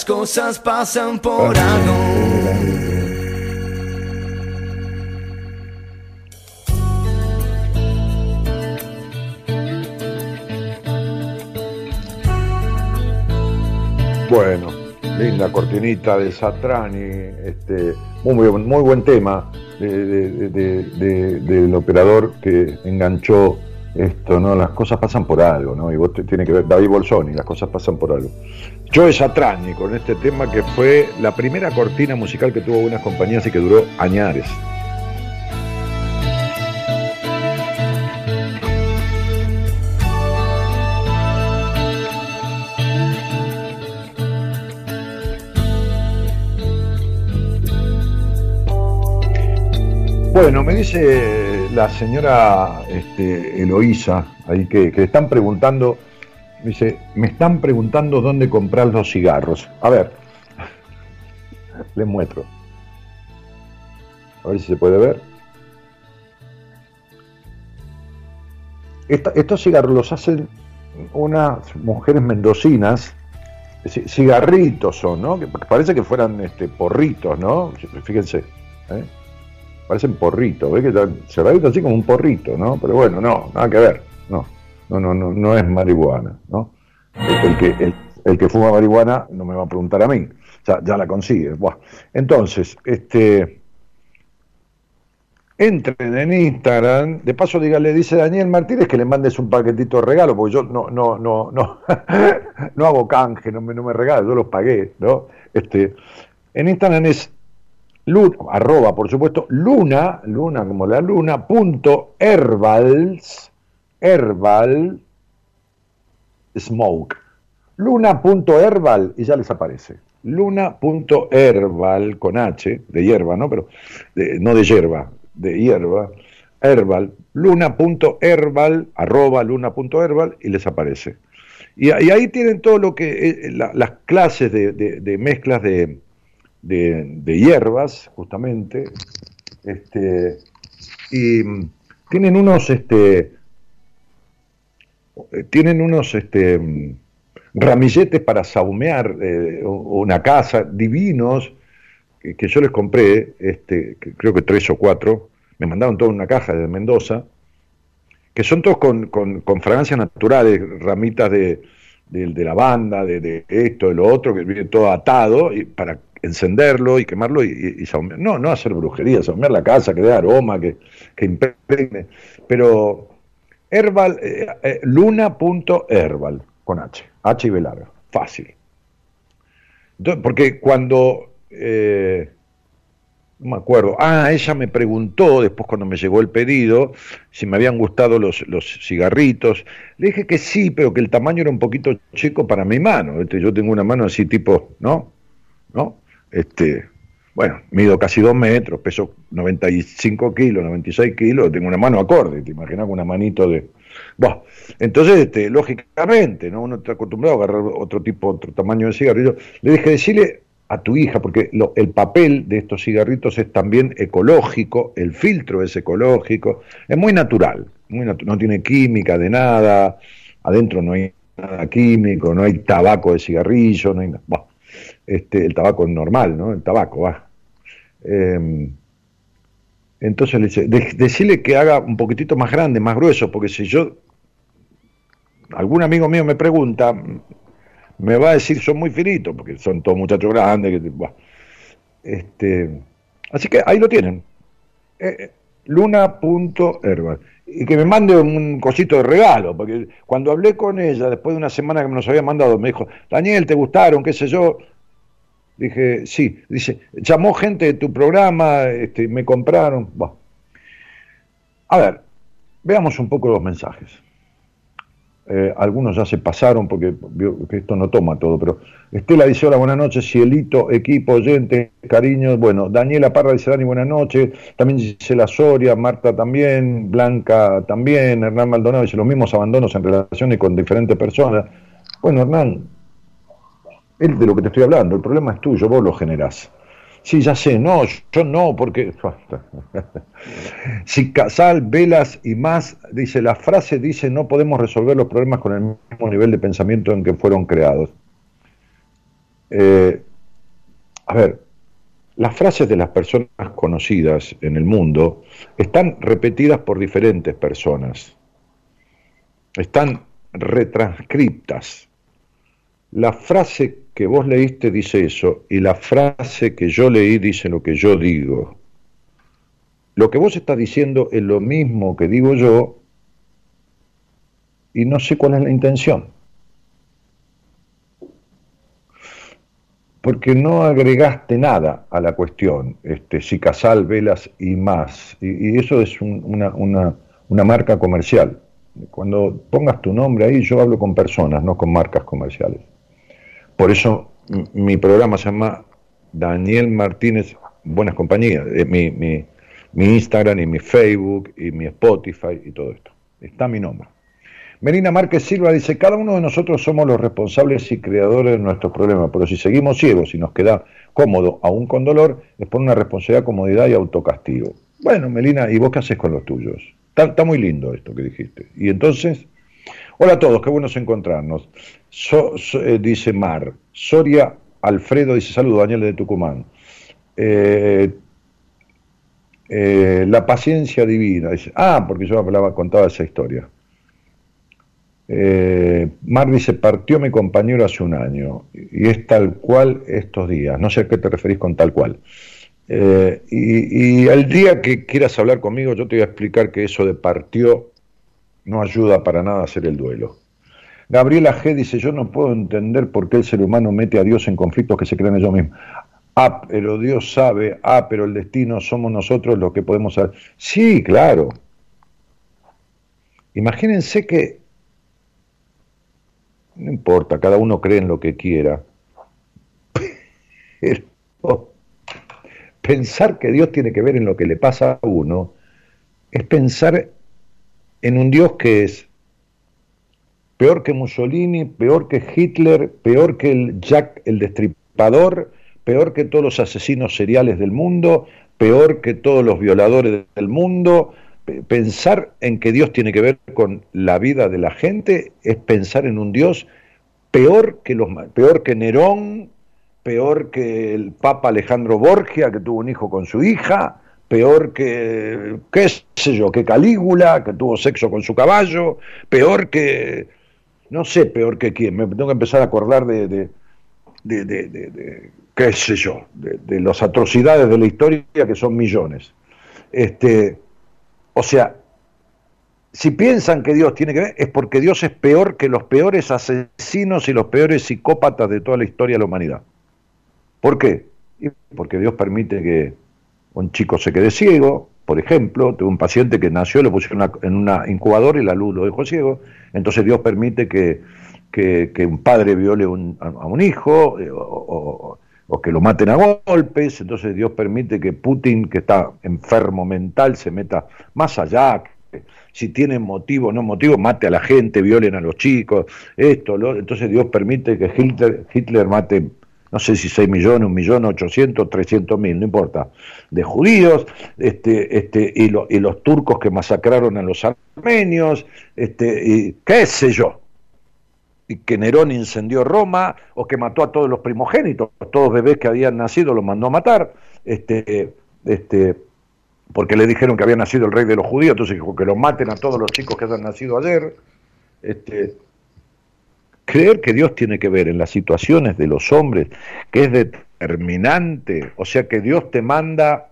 Cosas pasan por algo. Bueno, linda cortinita de Satrani, este, muy, buen- tema de- de- de- de- del operador que enganchó esto, ¿no? Las cosas pasan por algo, ¿no? Y vos te, tiene que ver, David Bolsoni, las cosas pasan por algo. Joe Satrani con este tema que fue la primera cortina musical que tuvo buenas compañías y que duró añares. Bueno, me dice la señora este, Eloísa, ahí que, le están preguntando, dice, me están preguntando dónde comprar los cigarros. A ver, les muestro. A ver si se puede ver. Estos cigarros los hacen unas mujeres mendocinas, ci- cigarritos son, ¿no? Que parece que fueran este, porritos, ¿no? Fíjense. ¿eh? Parecen porritos, ¿ves? Que están cerraditos así como un porrito, ¿no? Pero bueno, no, nada que ver, no, no, no, no, no es marihuana, ¿no? El, que, el, que fuma marihuana no me va a preguntar a mí, ya, ya la consigue. Buah. Entonces, este, entren en Instagram, de paso dígale, dice Daniel Martínez que le mandes un paquetito de regalo, porque yo no, no, no, no, no hago canje, no me, no me regalo, yo los pagué, ¿no? Este, en Instagram es Luna, arroba, por supuesto, luna, luna como la luna, punto herbals, herbal, smoke. Luna.herbal y ya les aparece. Luna.herbal con H, de hierba, ¿no? Pero de- no de hierba, de hierba, herbal. Luna.herbal, arroba luna.herbal y les aparece. Y, ahí tienen todo lo que, eh, la- las clases de mezclas de, de, hierbas, justamente, este, y mm, tienen unos, este, eh, tienen unos, este, mm, ramilletes para saumear eh, una casa, divinos, que, que yo les compré, este, creo que tres o cuatro, me mandaron toda una caja de Mendoza, que son todos con, con, con fragancias naturales, ramitas de, de, de lavanda, de, de esto, de lo otro, que viene todo atado y para encenderlo y quemarlo y, y. No, no hacer brujería, saumear la casa, que dé aroma, que, que impregne. Pero herbal, eh, eh, luna.herbal, con H, H y B fácil. Entonces, porque cuando, eh, no me acuerdo, ah, ella me preguntó después cuando me llegó el pedido si me habían gustado los, los cigarritos. Le dije que sí, pero que el tamaño era un poquito chico para mi mano. Yo tengo una mano así tipo, ¿no? ¿No? Este, bueno, mido casi dos metros, peso 95 kilos, 96 kilos, tengo una mano acorde, te imaginas con una manito de... Bueno, entonces, este, lógicamente, ¿no? Uno está acostumbrado a agarrar otro tipo, otro tamaño de cigarrillo. Le dije, decirle a tu hija, porque el papel de estos cigarritos es también ecológico, el filtro es ecológico, es muy natural, muy no tiene química de nada, adentro no hay nada químico, no hay tabaco de cigarrillo, no hay este, el tabaco normal, ¿no? El tabaco, va. Em, entonces le dice, decirle que haga un poquitito más grande, más grueso, porque si yo, algún amigo mío me pregunta, me va a decir son muy finitos, porque son todos muchachos grandes. Que, este, así que ahí lo tienen. Eh, eh Luna.herbal. Y que me mande un cosito de regalo, porque cuando hablé con ella, después de una semana que me nos había mandado, me dijo, Daniel, ¿te gustaron? ¿Qué sé yo? Dije, sí. Dice, llamó gente de tu programa, este, me compraron. A ver, veamos un poco los mensajes. Eh, algunos ya se pasaron porque que esto no toma todo, pero Estela dice, hola, buenas noches, Cielito, equipo, oyente, cariño, bueno, Daniela Parra dice, Dani, buenas noches, también dice La Soria, Marta también, Blanca también, Hernán Maldonado dice, los mismos abandonos en relaciones con diferentes personas. Bueno, Hernán, es de lo que te estoy hablando, el problema es tuyo, vos lo generás. Sí, ya sé, no, yo no, porque... si Casal, Velas y más, dice, la frase dice, no podemos resolver los problemas con el mismo nivel de pensamiento en que fueron creados. Eh, a ver, las frases de las personas conocidas en el mundo están repetidas por diferentes personas, están retranscriptas. La frase que vos leíste dice eso y la frase que yo leí dice lo que yo digo. Lo que vos estás diciendo es lo mismo que digo yo y no sé cuál es la intención. Porque no agregaste nada a la cuestión, este, si casal, velas y más. Y, eso es una, una, una marca comercial. Cuando pongas tu nombre ahí, yo hablo con personas, no con marcas comerciales. Por eso mi programa se llama Daniel Martínez Buenas Compañías, eh, mi, mi, mi, Instagram y mi Facebook y mi Spotify y todo esto. Está mi nombre. Melina Márquez Silva dice, cada uno de nosotros somos los responsables y creadores de nuestros problemas, pero si seguimos ciegos y nos queda cómodo, aún con dolor, es por una responsabilidad, comodidad y autocastigo. Bueno, Melina, ¿y vos qué haces con los tuyos? Está, está muy lindo esto que dijiste. Y entonces, hola a todos, qué bueno encontrarnos. Eh, dice Mar. Soria Alfredo dice saludo, Daniel de Tucumán. Eh, eh, la paciencia divina. Dice, ah, porque yo hablaba, contaba esa historia. Mar dice, partió mi compañero hace un año y es tal cual estos días. No sé a qué te referís con tal cual. y, y al día que quieras hablar conmigo, yo te voy a explicar que eso de partió no ayuda para nada a hacer el duelo. Gabriela G. dice, yo no puedo entender por qué el ser humano mete a Dios en conflictos que se crean ellos mismos. Ah, pero Dios sabe, ah, pero el destino somos nosotros los que podemos saber. Sí, claro. Imagínense que, no importa, cada uno cree en lo que quiera, pero pensar que Dios tiene que ver en lo que le pasa a uno es pensar en un Dios que es peor que Mussolini, peor que Hitler, peor que el Jack el Destripador, peor que todos los asesinos seriales del mundo, peor que todos los violadores del mundo. Pensar en que Dios tiene que ver con la vida de la gente es pensar en un Dios peor que los peor que Nerón, peor que el Papa Alejandro Borgia que tuvo un hijo con su hija, peor que qué sé yo, que Calígula que tuvo sexo con su caballo, peor que no sé peor que quién, me tengo que empezar a acordar de, de, de, de qué sé yo, de, las atrocidades de la historia que son millones. Este, o sea, si piensan que Dios tiene que ver, es porque Dios es peor que los peores asesinos y los peores psicópatas de toda la historia de la humanidad. ¿Por qué? Porque Dios permite que un chico se quede ciego, por ejemplo, tuve un paciente que nació, lo pusieron en una incubadora y la luz lo dejó ciego, entonces Dios permite que, un padre viole a un hijo eh, o, que lo maten a golpes, entonces Dios permite que Putin, que está enfermo mental, se meta más allá, si tiene motivo o no motivo, mate a la gente, violen a los chicos, esto, lo, entonces Dios permite que Hitler, Hitler mate no sé si 6 millones, 1 millón 800, 300 mil, no importa, de judíos, este, este, y, y los turcos que masacraron a los armenios, este, y qué sé yo, y que Nerón incendió Roma, o que mató a todos los primogénitos, todos bebés que habían nacido los mandó a matar, este, este, porque le dijeron que había nacido el rey de los judíos, entonces dijo que lo maten a todos los chicos que hayan nacido ayer. Este, creer que Dios tiene que ver en las situaciones de los hombres, que es determinante, o sea que Dios te manda,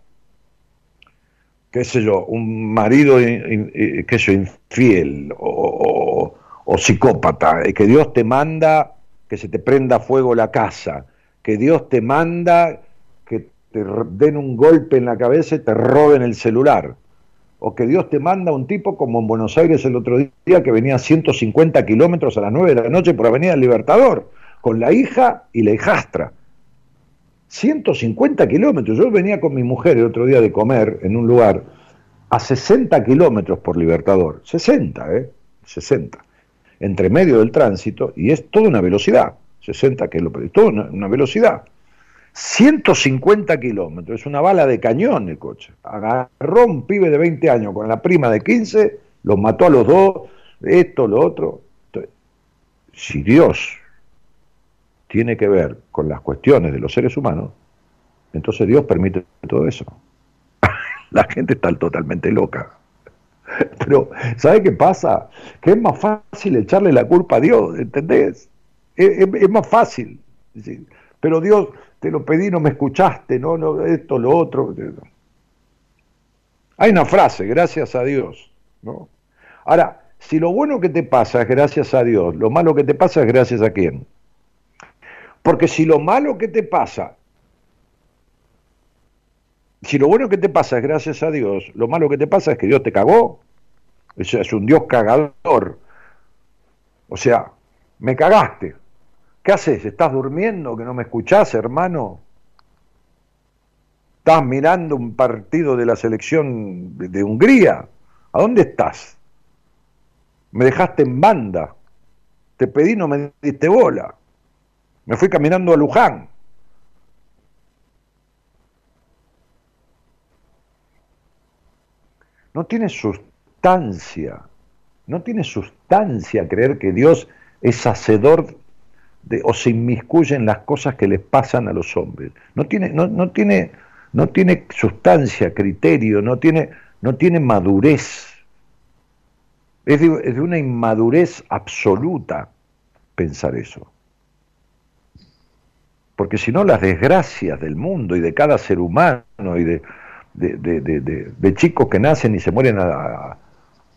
qué sé yo, un marido sé infiel o, o, psicópata, que Dios te manda que se te prenda fuego la casa, que Dios te manda que te den un golpe en la cabeza y te roben el celular o que Dios te manda un tipo como en Buenos Aires el otro día que venía a 150 kilómetros a las 9 de la noche por Avenida Libertador, con la hija y la hijastra. 150 kilómetros. Yo venía con mi mujer el otro día de comer en un lugar a 60 kilómetros por Libertador. 60, ¿eh? 60. Entre medio del tránsito y es toda una velocidad. 60 kilómetros, toda una velocidad. 150 kilómetros, es una bala de cañón el coche. Agarró un pibe de 20 años con la prima de 15, los mató a los dos, esto, lo otro. si Dios tiene que ver con las cuestiones de los seres humanos, entonces Dios permite todo eso. la gente está totalmente loca. Pero, ¿sabe qué pasa? Que es más fácil echarle la culpa a Dios, ¿entendés? Es, más fácil. Pero Dios, te lo pedí, no me escuchaste, no, no, esto, lo otro. Hay una frase, gracias a Dios, ¿no? Ahora, si lo bueno que te pasa es gracias a Dios, lo malo que te pasa es gracias a quién. Porque si lo malo que te pasa, si lo bueno que te pasa es gracias a Dios, lo malo que te pasa es que Dios te cagó. Es un Dios cagador. O sea, me cagaste. ¿Qué haces? ¿Estás durmiendo que no me escuchás, hermano? ¿Estás mirando un partido de la selección de, Hungría? ¿A dónde estás? Me dejaste en banda. Te pedí, no me diste bola. Me fui caminando a Luján. No tiene sustancia, no tiene sustancia creer que Dios es hacedor o se inmiscuyen las cosas que les pasan a los hombres. No tiene, no, no tiene, no tiene sustancia, criterio, no tiene, no tiene madurez. Es de, de una inmadurez absoluta pensar eso. Porque si no, las desgracias del mundo y de cada ser humano y de, de, chicos que nacen y se mueren a,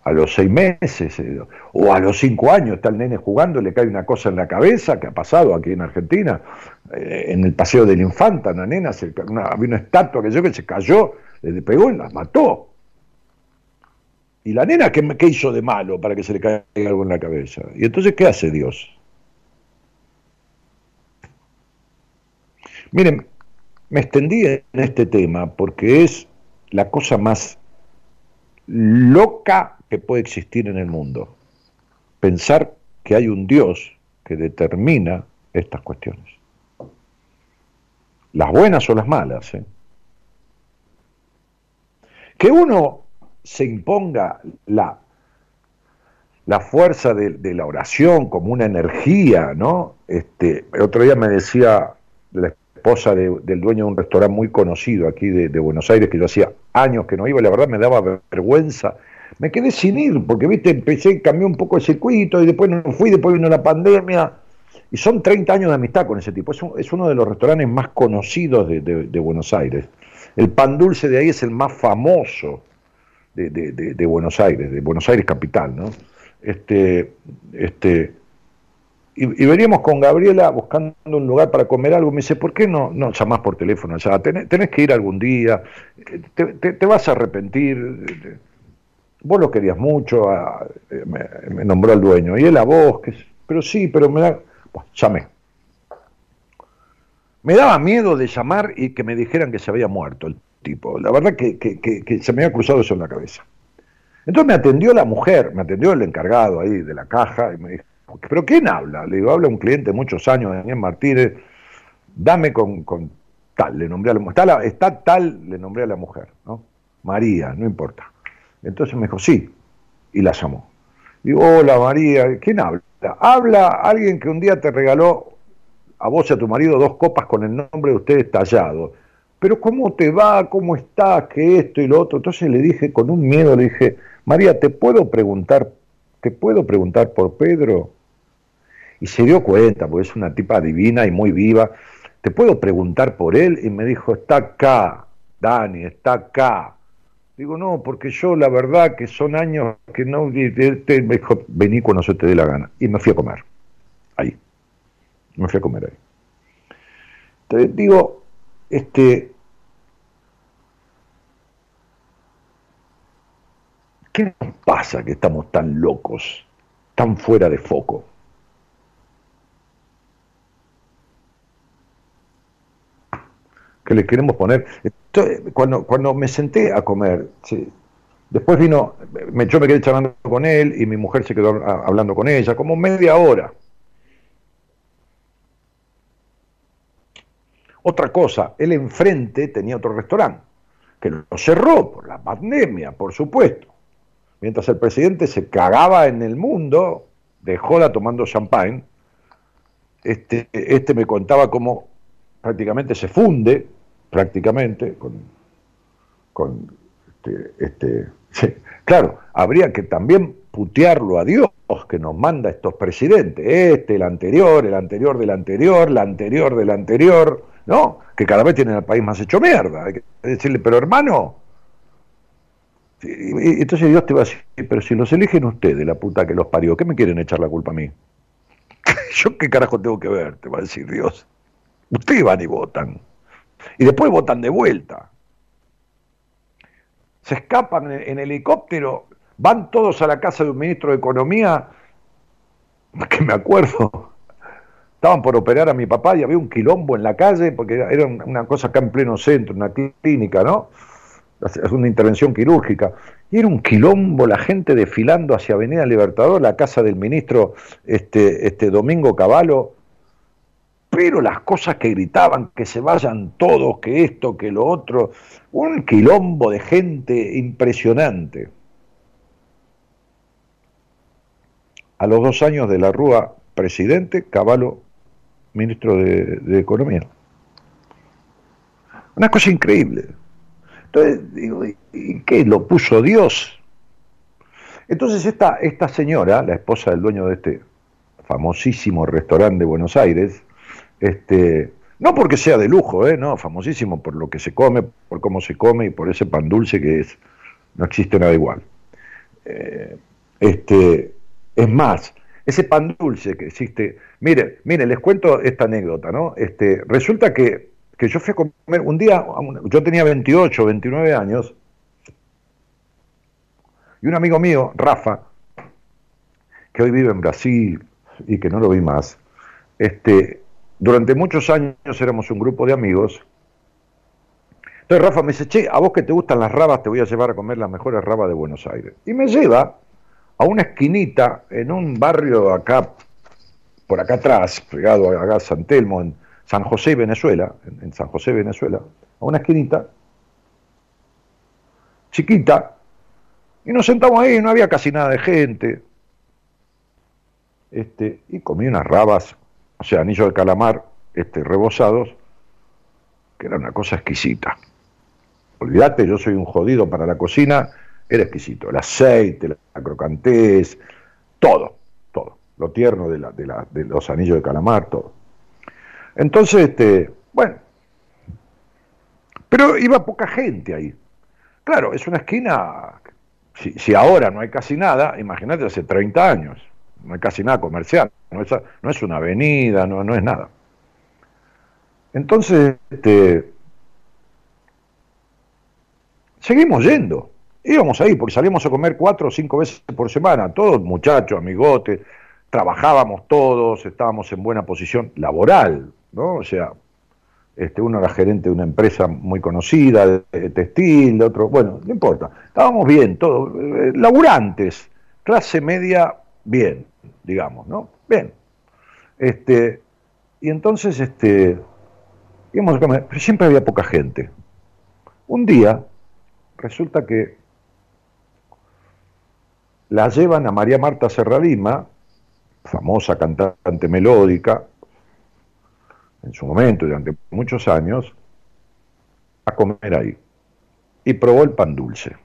a los seis meses eh, o a los cinco años está el nene jugando, le cae una cosa en la cabeza, que ha pasado aquí en Argentina, eh, en el paseo del infanta, una nena, se, una, había una estatua que yo que se cayó, le pegó y la mató. ¿Y la nena qué, hizo de malo para que se le caiga algo en la cabeza? ¿Y entonces qué hace Dios? Miren, me extendí en este tema porque es la cosa más loca que puede existir en el mundo. Pensar que hay un Dios que determina estas cuestiones. Las buenas o las malas. ¿eh? Que uno se imponga la, la fuerza de, la oración como una energía, ¿no? Este, el otro día me decía la esposa del dueño de un restaurante muy conocido aquí de, de, Buenos Aires, que yo hacía años que no iba, y la verdad me daba vergüenza me quedé sin ir, porque viste, empecé, cambié un poco el circuito y después no fui, después vino la pandemia. Y son 30 años de amistad con ese tipo. Es, uno de los restaurantes más conocidos de, Buenos Aires. El pan dulce de ahí es el más famoso de, Buenos Aires, de Buenos Aires capital, ¿no? Este, este, y, veníamos con Gabriela buscando un lugar para comer algo. Me dice, ¿por qué no, no llamás por teléfono? Ya, tenés, que ir algún día, te, te vas a arrepentir vos lo querías mucho, eh, me, nombró al dueño, y él a vos, que, pero sí, pero me da, llamé. Me daba miedo de llamar y que me dijeran que se había muerto el tipo, la verdad que, se me había cruzado eso en la cabeza. Entonces me atendió la mujer, me atendió el encargado ahí de la caja y me dijo, ¿pero quién habla? Le digo, habla un cliente muchos años, Daniel Martínez, dame con, con tal, le nombré a la mujer, está, está, tal, le nombré a la mujer, ¿no? María, no importa. Entonces me dijo, sí, y la llamó. Digo, hola María, ¿quién habla? Habla alguien que un día te regaló a vos y a tu marido dos copas con el nombre de ustedes tallado. Pero ¿cómo te va? ¿Cómo estás? ¿Qué esto y lo otro? Entonces le dije, con un miedo, le dije, María, ¿te puedo preguntar, te puedo preguntar por Pedro? Y se dio cuenta, porque es una tipa divina y muy viva. ¿Te puedo preguntar por él? Y me dijo, está acá, Dani, está acá. Digo, no, porque yo la verdad que son años que no... Dijo, vení cuando se te dé la gana. Y me fui a comer. Ahí. Me fui a comer ahí. Entonces, digo, este... ¿Qué nos pasa que estamos tan locos, tan fuera de foco? Que le queremos poner. cuando, cuando me senté a comer, después vino, me, yo me quedé charlando con él y mi mujer se quedó hablando con ella, como media hora. Otra cosa, él enfrente tenía otro restaurante, que lo cerró por la pandemia, por supuesto. Mientras el presidente se cagaba en el mundo, dejó la tomando champagne, este, este me contaba cómo prácticamente se funde, prácticamente, con, con este, este claro, habría que también putearlo a Dios que nos manda estos presidentes, este, el anterior, el anterior del anterior, la anterior del anterior, ¿no? Que cada vez tienen al país más hecho mierda. Hay que decirle, pero hermano, entonces Dios te va a decir, pero si los eligen ustedes, la puta que los parió, ¿qué me quieren echar la culpa a mí? ¿Yo qué carajo tengo que ver? Te va a decir Dios. Ustedes van y votan. Y después votan de vuelta. Se escapan en, helicóptero, van todos a la casa de un ministro de Economía, que me acuerdo, estaban por operar a mi papá y había un quilombo en la calle, porque era una cosa acá en pleno centro, una clínica, ¿no? Es una intervención quirúrgica. Y era un quilombo, la gente desfilando hacia Avenida Libertador, la casa del ministro este, este Domingo Cavallo, pero las cosas que gritaban, que se vayan todos, que esto, que lo otro, un quilombo de gente impresionante. A los dos años de la Rúa presidente, Caballo ministro de, Economía. Una cosa increíble. Entonces, digo, ¿y qué? ¿Lo puso Dios? Entonces esta, esta señora, la esposa del dueño de este famosísimo restaurante de Buenos Aires, este, no porque sea de lujo, ¿eh? no, famosísimo por lo que se come, por cómo se come y por ese pan dulce que es, no existe nada igual. Eh, este, es más, ese pan dulce que existe, mire, mire, les cuento esta anécdota, ¿no? Este, resulta que, que yo fui a comer un día, yo tenía 28, 29 años, y un amigo mío, Rafa, que hoy vive en Brasil y que no lo vi más, este, durante muchos años éramos un grupo de amigos. Entonces Rafa me dice, che, a vos que te gustan las rabas, te voy a llevar a comer las mejores rabas de Buenos Aires. Y me lleva a una esquinita en un barrio acá, por acá atrás, pegado a San Telmo, en San José, Venezuela, en San José, Venezuela, a una esquinita, chiquita, y nos sentamos ahí, no había casi nada de gente. Este, y comí unas rabas o sea, anillos de calamar este, rebozados, que era una cosa exquisita. Olvídate, yo soy un jodido para la cocina, era exquisito. El aceite, la crocantez, todo, todo. Lo tierno de, la, de, la, de los anillos de calamar, todo. Entonces, este, bueno, pero iba poca gente ahí. Claro, es una esquina, si, si ahora no hay casi nada, imagínate hace 30 años no hay casi nada comercial, no es, no es una avenida, no, no es nada. Entonces, este, seguimos yendo, íbamos ahí, porque salíamos a comer cuatro o cinco veces por semana, todos muchachos, amigotes, trabajábamos todos, estábamos en buena posición laboral, ¿no? O sea, este, uno era gerente de una empresa muy conocida, de, textil, de otro, bueno, no importa, estábamos bien, todos, eh, laburantes, clase media, bien digamos, ¿no? Bien. Este, y entonces, este, pero siempre había poca gente. Un día resulta que la llevan a María Marta Serralima, famosa cantante melódica, en su momento, durante muchos años, a comer ahí. Y probó el pan dulce.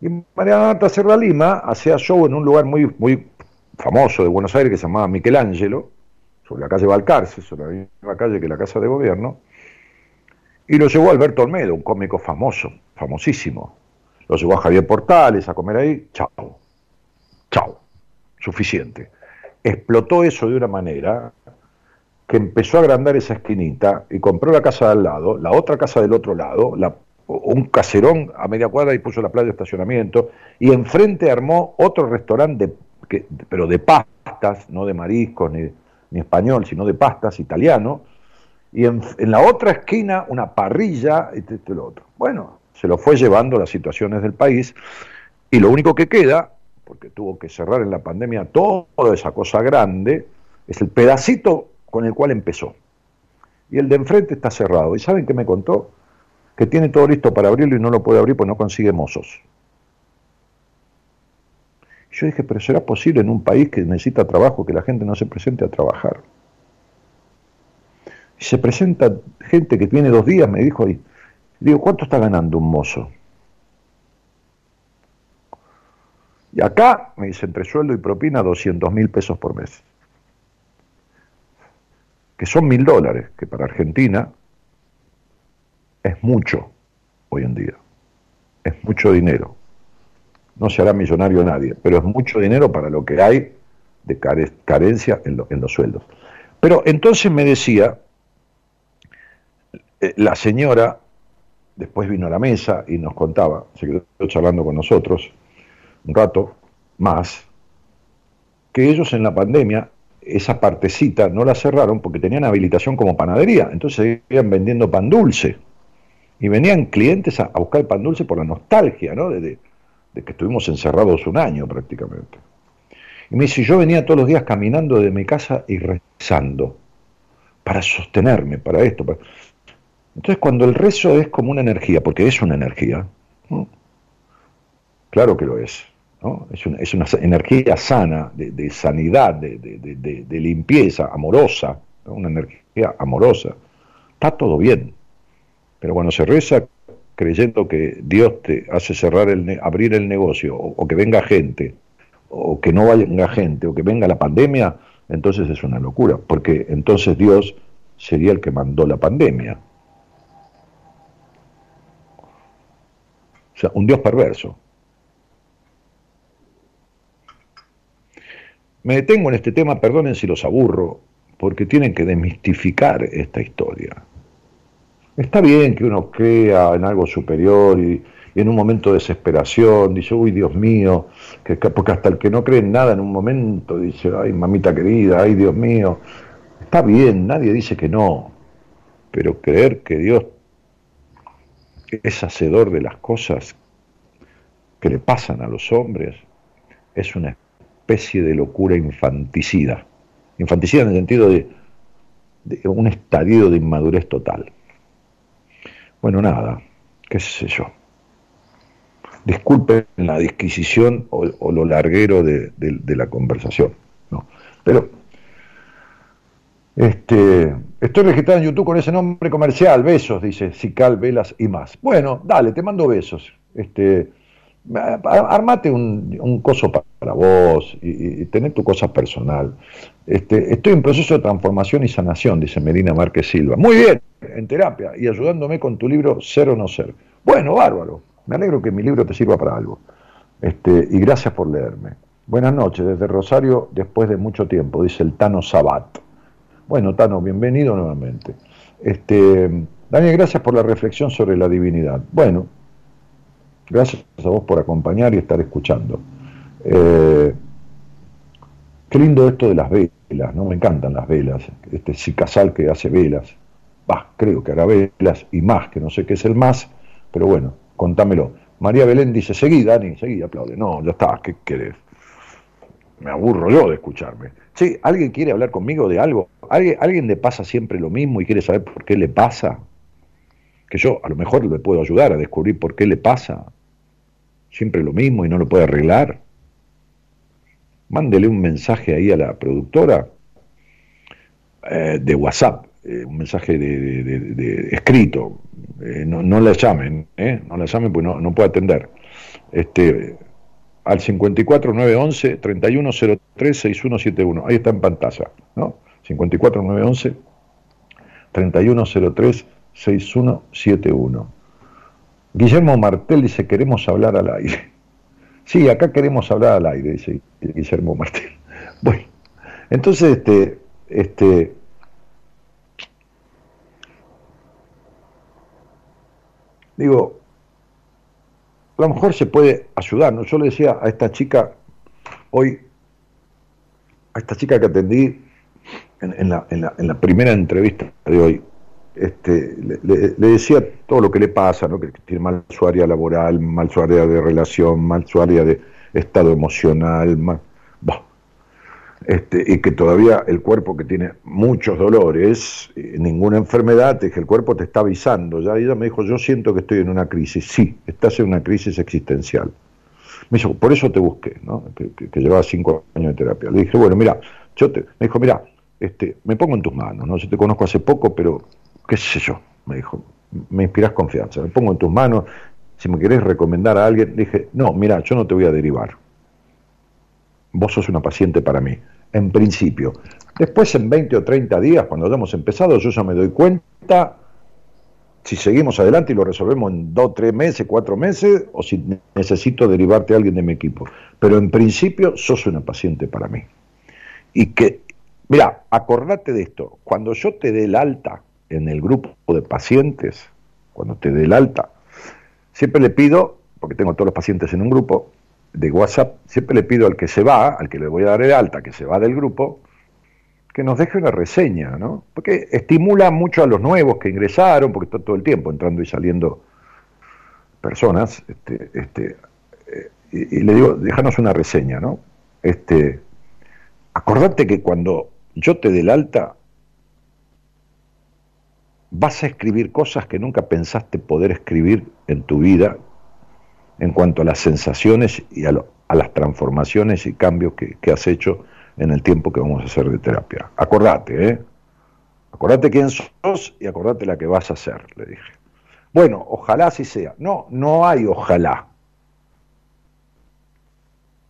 Y María Marta Serralima hacía show en un lugar muy, muy famoso de Buenos Aires que se llamaba Michelangelo, sobre la calle Balcarce, sobre la misma calle que la Casa de Gobierno, y lo llevó Alberto Olmedo, un cómico famoso, famosísimo. Lo llevó a Javier Portales a comer ahí, chao, chao, suficiente. Explotó eso de una manera que empezó a agrandar esa esquinita y compró la casa de al lado, la otra casa del otro lado, un caserón a media cuadra y puso la playa de estacionamiento, y enfrente armó otro restaurante, pero de pastas, no de mariscos ni, ni español, sino de pastas, italiano, y en, la otra esquina una parrilla y este, lo otro. Bueno, se lo fue llevando las situaciones del país y lo único que queda, porque tuvo que cerrar en la pandemia toda esa cosa grande, es el pedacito con el cual empezó. Y el de enfrente está cerrado. ¿Y saben qué me contó? Que tiene todo listo para abrirlo y no lo puede abrir porque no consigue mozos. Yo dije, pero ¿será posible en un país que necesita trabajo que la gente no se presente a trabajar? Y se presenta gente que tiene dos días, me dijo ahí. Digo, ¿cuánto está ganando un mozo? Y acá, me dice, entre sueldo y propina, 200 mil pesos por mes. Que son mil dólares, que para Argentina es mucho hoy en día. Es mucho dinero. No se hará millonario nadie, pero es mucho dinero para lo que hay de carencia en, en los sueldos. Pero entonces me decía, eh, la señora después vino a la mesa y nos contaba, se quedó charlando con nosotros un rato más, que ellos en la pandemia esa partecita no la cerraron porque tenían habilitación como panadería, entonces seguían vendiendo pan dulce. Y venían clientes a, buscar pan dulce por la nostalgia, ¿no? De, de, que estuvimos encerrados un año prácticamente. Y me dice, yo venía todos los días caminando de mi casa y rezando para sostenerme, para esto. Para... Entonces, cuando el rezo es como una energía, porque es una energía, claro que lo es, ¿no? es, una, energía sana, de, sanidad, de, limpieza, amorosa, una energía amorosa, está todo bien. Pero cuando se reza creyendo que Dios te hace cerrar el, abrir el negocio, o, que venga gente, o que no venga gente, o que venga la pandemia, entonces es una locura, porque entonces Dios sería el que mandó la pandemia. O sea, un Dios perverso. Me detengo en este tema, perdonen si los aburro, porque tienen que desmistificar esta historia. Está bien que uno crea en algo superior y, en un momento de desesperación dice, uy, Dios mío, que, porque hasta el que no cree en nada en un momento dice, ay, mamita querida, ay, Dios mío. Está bien, nadie dice que no, pero creer que Dios es hacedor de las cosas que le pasan a los hombres, es una especie de locura infanticida. Infanticida en el sentido de, un estadio de inmadurez total. Bueno, nada, qué sé yo. Disculpen la disquisición o, lo larguero de, la conversación, ¿no? Pero este, estoy registrado en YouTube con ese nombre comercial, besos, dice Sical, Velas y más. Bueno, dale, te mando besos. Este, armate un, coso para vos y, y, tener tu cosa personal. Este, estoy en proceso de transformación y sanación, dice Medina Márquez Silva. Muy bien, en terapia y ayudándome con tu libro Ser o No Ser. Bueno, bárbaro. Me alegro que mi libro te sirva para algo. Este, y gracias por leerme. Buenas noches, desde Rosario, después de mucho tiempo, dice el Tano Sabat. Bueno, Tano, bienvenido nuevamente. Este, Daniel, gracias por la reflexión sobre la divinidad. Bueno, gracias a vos por acompañar y estar escuchando. Eh, qué lindo esto de las velas, ¿no? Me encantan las velas. Este Cicasal que hace velas. Bah, creo que hará velas y más, que no sé qué es el más, pero bueno, contámelo. María Belén dice, seguí, Dani, seguí, aplaude. No, ya está, ¿qué querés? me aburro yo de escucharme. Sí, ¿alguien quiere hablar conmigo de algo? ¿Alguien, ¿Alguien le pasa siempre lo mismo y quiere saber por qué le pasa? Que yo a lo mejor le puedo ayudar a descubrir por qué le pasa. Siempre lo mismo y no lo puede arreglar. Mándele un mensaje ahí a la productora eh, de WhatsApp, eh, un mensaje de, escrito. Eh, no, la llamen, no la llamen porque no, no puede atender. Este, al 54911 3103 6171. Ahí está en pantalla, ¿no? 54911 3103 6171. Guillermo Martel dice, queremos hablar al aire. Sí, acá queremos hablar al aire, dice Guillermo Martel. Bueno, entonces, este, este, digo, a lo mejor se puede ayudar. ¿no? Yo le decía a esta chica hoy, a esta chica que atendí en, la, en, la, en la, primera entrevista de hoy, este, le, decía todo lo que le pasa, ¿no? que tiene mal su área laboral, mal su área de relación, mal su área de estado emocional, mal, este, y que todavía el cuerpo que tiene muchos dolores, eh, ninguna enfermedad, es que el cuerpo te está avisando. Ya ella me dijo, yo siento que estoy en una crisis. Sí, estás en una crisis existencial. Me dijo, por eso te busqué, ¿no? que, llevaba cinco años de terapia. Le dije, bueno, mira, yo te, me dijo, mira, este, me pongo en tus manos, no sé, te conozco hace poco, pero qué sé yo, me dijo, me inspiras confianza, me pongo en tus manos, si me querés recomendar a alguien, dije, no, mira, yo no te voy a derivar. Vos sos una paciente para mí en principio. Después, en 20 o 30 días, cuando hayamos empezado, yo ya me doy cuenta si seguimos adelante y lo resolvemos en 2, 3 meses, 4 meses, o si necesito derivarte a alguien de mi equipo. Pero en principio, sos una paciente para mí. Y que, mira, acordate de esto, cuando yo te dé el alta en el grupo de pacientes, cuando te dé el alta, siempre le pido, porque tengo todos los pacientes en un grupo, de WhatsApp, siempre le pido al que se va, al que le voy a dar el alta, que se va del grupo, que nos deje una reseña, ¿no? Porque estimula mucho a los nuevos que ingresaron, porque está todo el tiempo entrando y saliendo personas, este, este, eh, y, le digo, déjanos una reseña, ¿no? Este, acordate que cuando yo te dé el alta, vas a escribir cosas que nunca pensaste poder escribir en tu vida en cuanto a las sensaciones y a, las transformaciones y cambios que, has hecho en el tiempo que vamos a hacer de terapia. Acordate, ¿eh? Acordate quién sos y acordate la que vas a hacer, le dije. Bueno, ojalá así sea. No, no hay ojalá.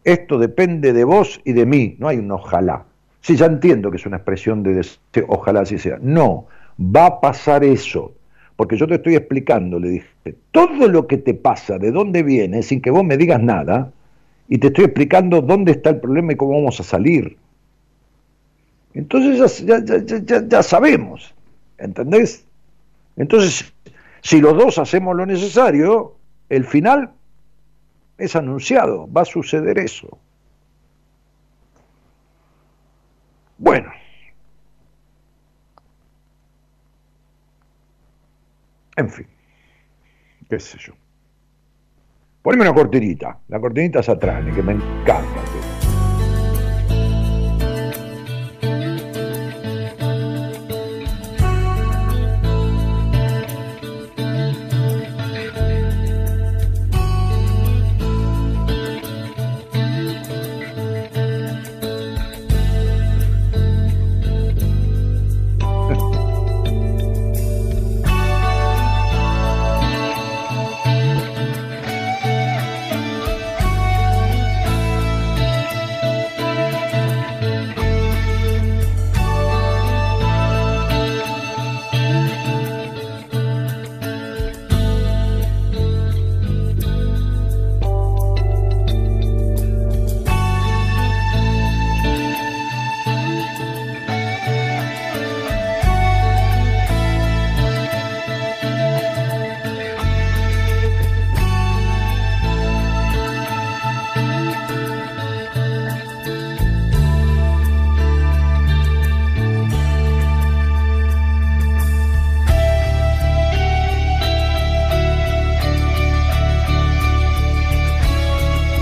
Esto depende de vos y de mí, no hay un ojalá. Sí, ya entiendo que es una expresión de deseo, ojalá así sea. No, va a pasar eso. Porque yo te estoy explicando, le dije, todo lo que te pasa, de dónde viene, sin que vos me digas nada, y te estoy explicando dónde está el problema y cómo vamos a salir. Entonces ya, ya, ya sabemos, ¿entendés? Entonces, si los dos hacemos lo necesario, el final es anunciado, va a suceder eso. Bueno. En fin, qué sé yo. Poneme una cortinita, la cortinita Satrani, que me encanta.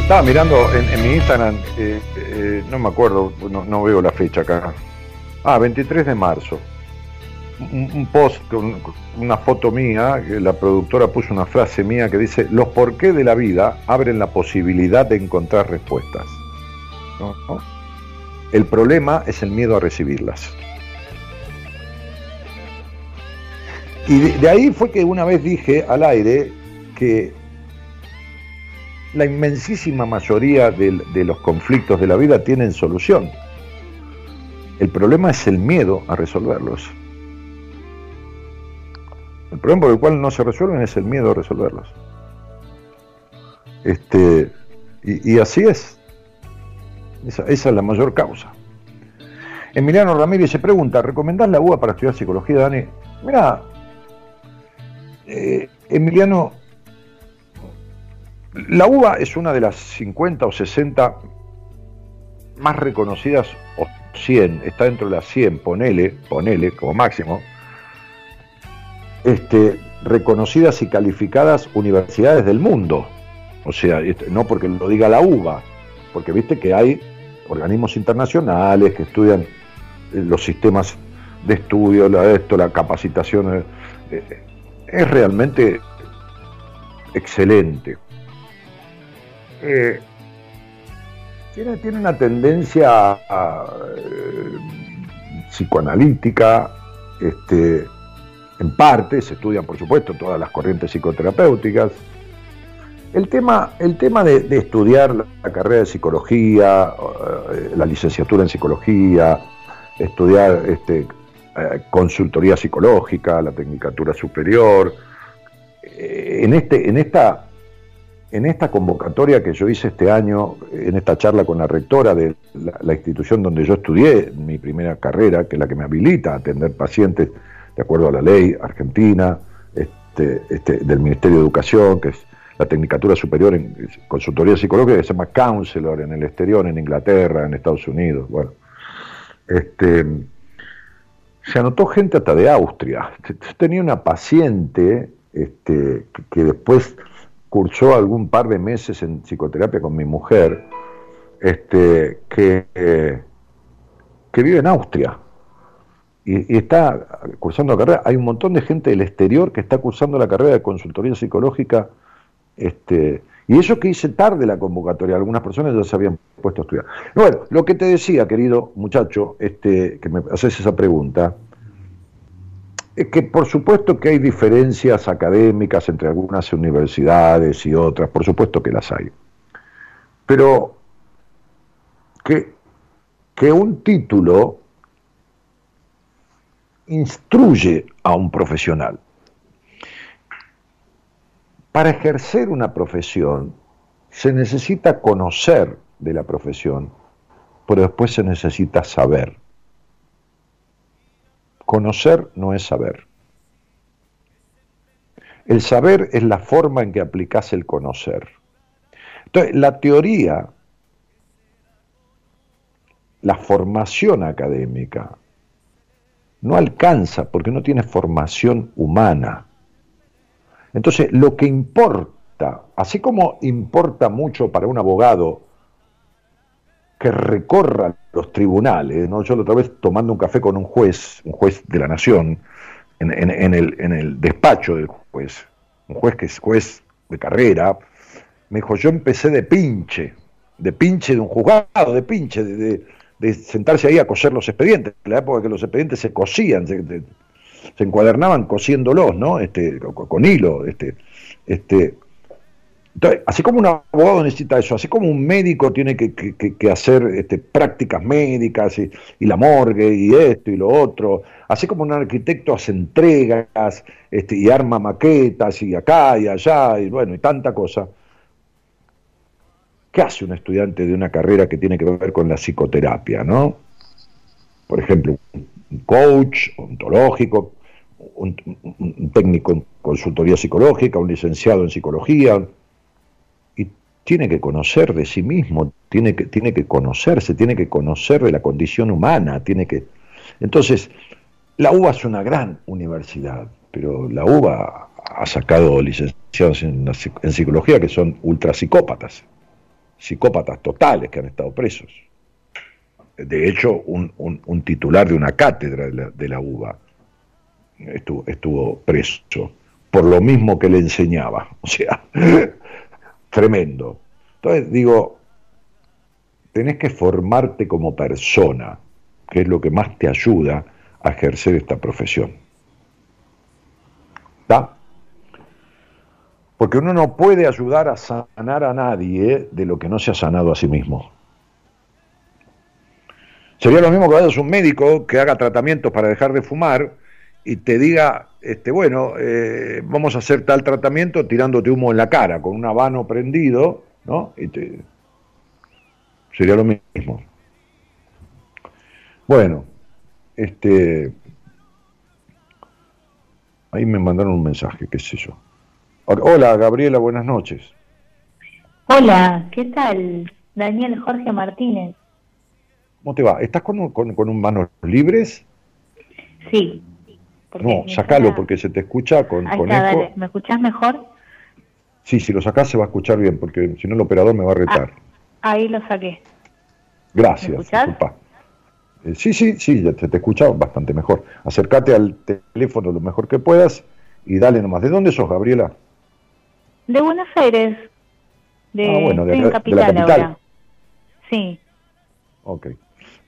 Estaba mirando en, mi Instagram, eh, eh, no me acuerdo, no, veo la fecha acá. Ah, 23 de marzo. Un, post con una foto mía, que la productora puso una frase mía que dice, los porqué de la vida abren la posibilidad de encontrar respuestas. El problema es el miedo a recibirlas. Y de ahí fue que una vez dije al aire que la inmensísima mayoría de, los conflictos de la vida tienen solución. El problema es el miedo a resolverlos. El problema por el cual no se resuelven es el miedo a resolverlos. Este, y, así es. Esa, es la mayor causa. Emiliano Ramírez se pregunta, ¿recomendás la UA para estudiar psicología, Dani? Mira, eh, Emiliano, la UBA es una de las 50 o 60 más reconocidas, o 100, está dentro de las 100, ponele, ponele como máximo, este, reconocidas y calificadas universidades del mundo. O sea, este, no porque lo diga la UBA, porque viste que hay organismos internacionales que estudian eh, los sistemas de estudio, la, esto, la capacitación. Eh, es realmente excelente. Eh, tiene, una tendencia eh, psicoanalítica, este, en parte, se estudian por supuesto todas las corrientes psicoterapéuticas. El tema, el tema de, estudiar la, carrera de psicología, eh, la licenciatura en psicología, estudiar este, consultoría psicológica, la tecnicatura superior, en, este, en esta en esta convocatoria que yo hice este año, en esta charla con la rectora de la, institución donde yo estudié mi primera carrera, que es la que me habilita a atender pacientes de acuerdo a la ley argentina, este, este, del Ministerio de Educación, que es la Tecnicatura Superior en Consultoría Psicológica, que se llama Counselor en el exterior, en Inglaterra, en Estados Unidos. Bueno, este, se anotó gente hasta de Austria. Tenía una paciente este, que después cursó algún par de meses en psicoterapia con mi mujer, este, que, que vive en Austria y, está cursando la carrera. Hay un montón de gente del exterior que está cursando la carrera de consultoría psicológica. Este, y eso que hice tarde la convocatoria, algunas personas ya se habían puesto a estudiar. Bueno, lo que te decía, querido muchacho, este, que me haces esa pregunta, es que por supuesto que hay diferencias académicas entre algunas universidades y otras, por supuesto que las hay. Pero que, que un título instruye a un profesional. Para ejercer una profesión se necesita conocer de la profesión, pero después se necesita saber. Conocer no es saber. El saber es la forma en que aplicas el conocer. Entonces, la teoría, la formación académica, no alcanza porque no tiene formación humana. Entonces, lo que importa, así como importa mucho para un abogado que recorra los tribunales, ¿no? Yo la otra vez tomando un café con un juez, un juez de la nación, en, el, despacho del juez, un juez que es juez de carrera, me dijo, yo empecé de pinche, de pinche de un juzgado, de pinche, de, sentarse ahí a coser los expedientes, en la época que los expedientes se cosían, se, encuadernaban cosiéndolos, ¿no? Este, con, hilo, este, este, entonces, así como un abogado necesita eso, así como un médico tiene que, hacer este, prácticas médicas y, la morgue y esto y lo otro, así como un arquitecto hace entregas este, y arma maquetas y acá y allá y bueno, y tanta cosa, ¿qué hace un estudiante de una carrera que tiene que ver con la psicoterapia, no? Por ejemplo, un coach ontológico, un técnico en consultoría psicológica, un licenciado en psicología, tiene que conocer de sí mismo, tiene que, tiene que conocerse, tiene que conocer de la condición humana, tiene que... Entonces, la UBA es una gran universidad, pero la UBA ha sacado licenciados en, psicología que son ultrapsicópatas, psicópatas totales que han estado presos. De hecho, un, un, titular de una cátedra de la, de UBA estuvo, estuvo preso por lo mismo que le enseñaba. O sea, tremendo. Entonces digo, tenés que formarte como persona, que es lo que más te ayuda a ejercer esta profesión. ¿Está? Porque uno no puede ayudar a sanar a nadie de lo que no se ha sanado a sí mismo. Sería lo mismo que vayas a un médico que haga tratamientos para dejar de fumar y te diga, este, bueno, eh, vamos a hacer tal tratamiento tirándote humo en la cara, con un habano prendido, ¿no? Y te... Sería lo mismo. Bueno, este... Ahí me mandaron un mensaje, qué sé yo. Hola, Gabriela, buenas noches. Hola, ¿qué tal? Daniel Jorge Martínez. ¿Cómo te va? ¿Estás con, con, con manos libres? Sí. No, sacalo porque se te escucha con, con eco. ¿Me escuchás mejor? Sí, si lo sacás se va a escuchar bien, porque si no el operador me va a retar. Ah, ahí lo saqué. Gracias, disculpa. Eh, sí, sí, sí, ya te, te escucha bastante mejor. Acércate al teléfono lo mejor que puedas y dale nomás. ¿De dónde sos, Gabriela? De Buenos Aires. De, ah, bueno, de, la capital, ahora. Sí. Ok.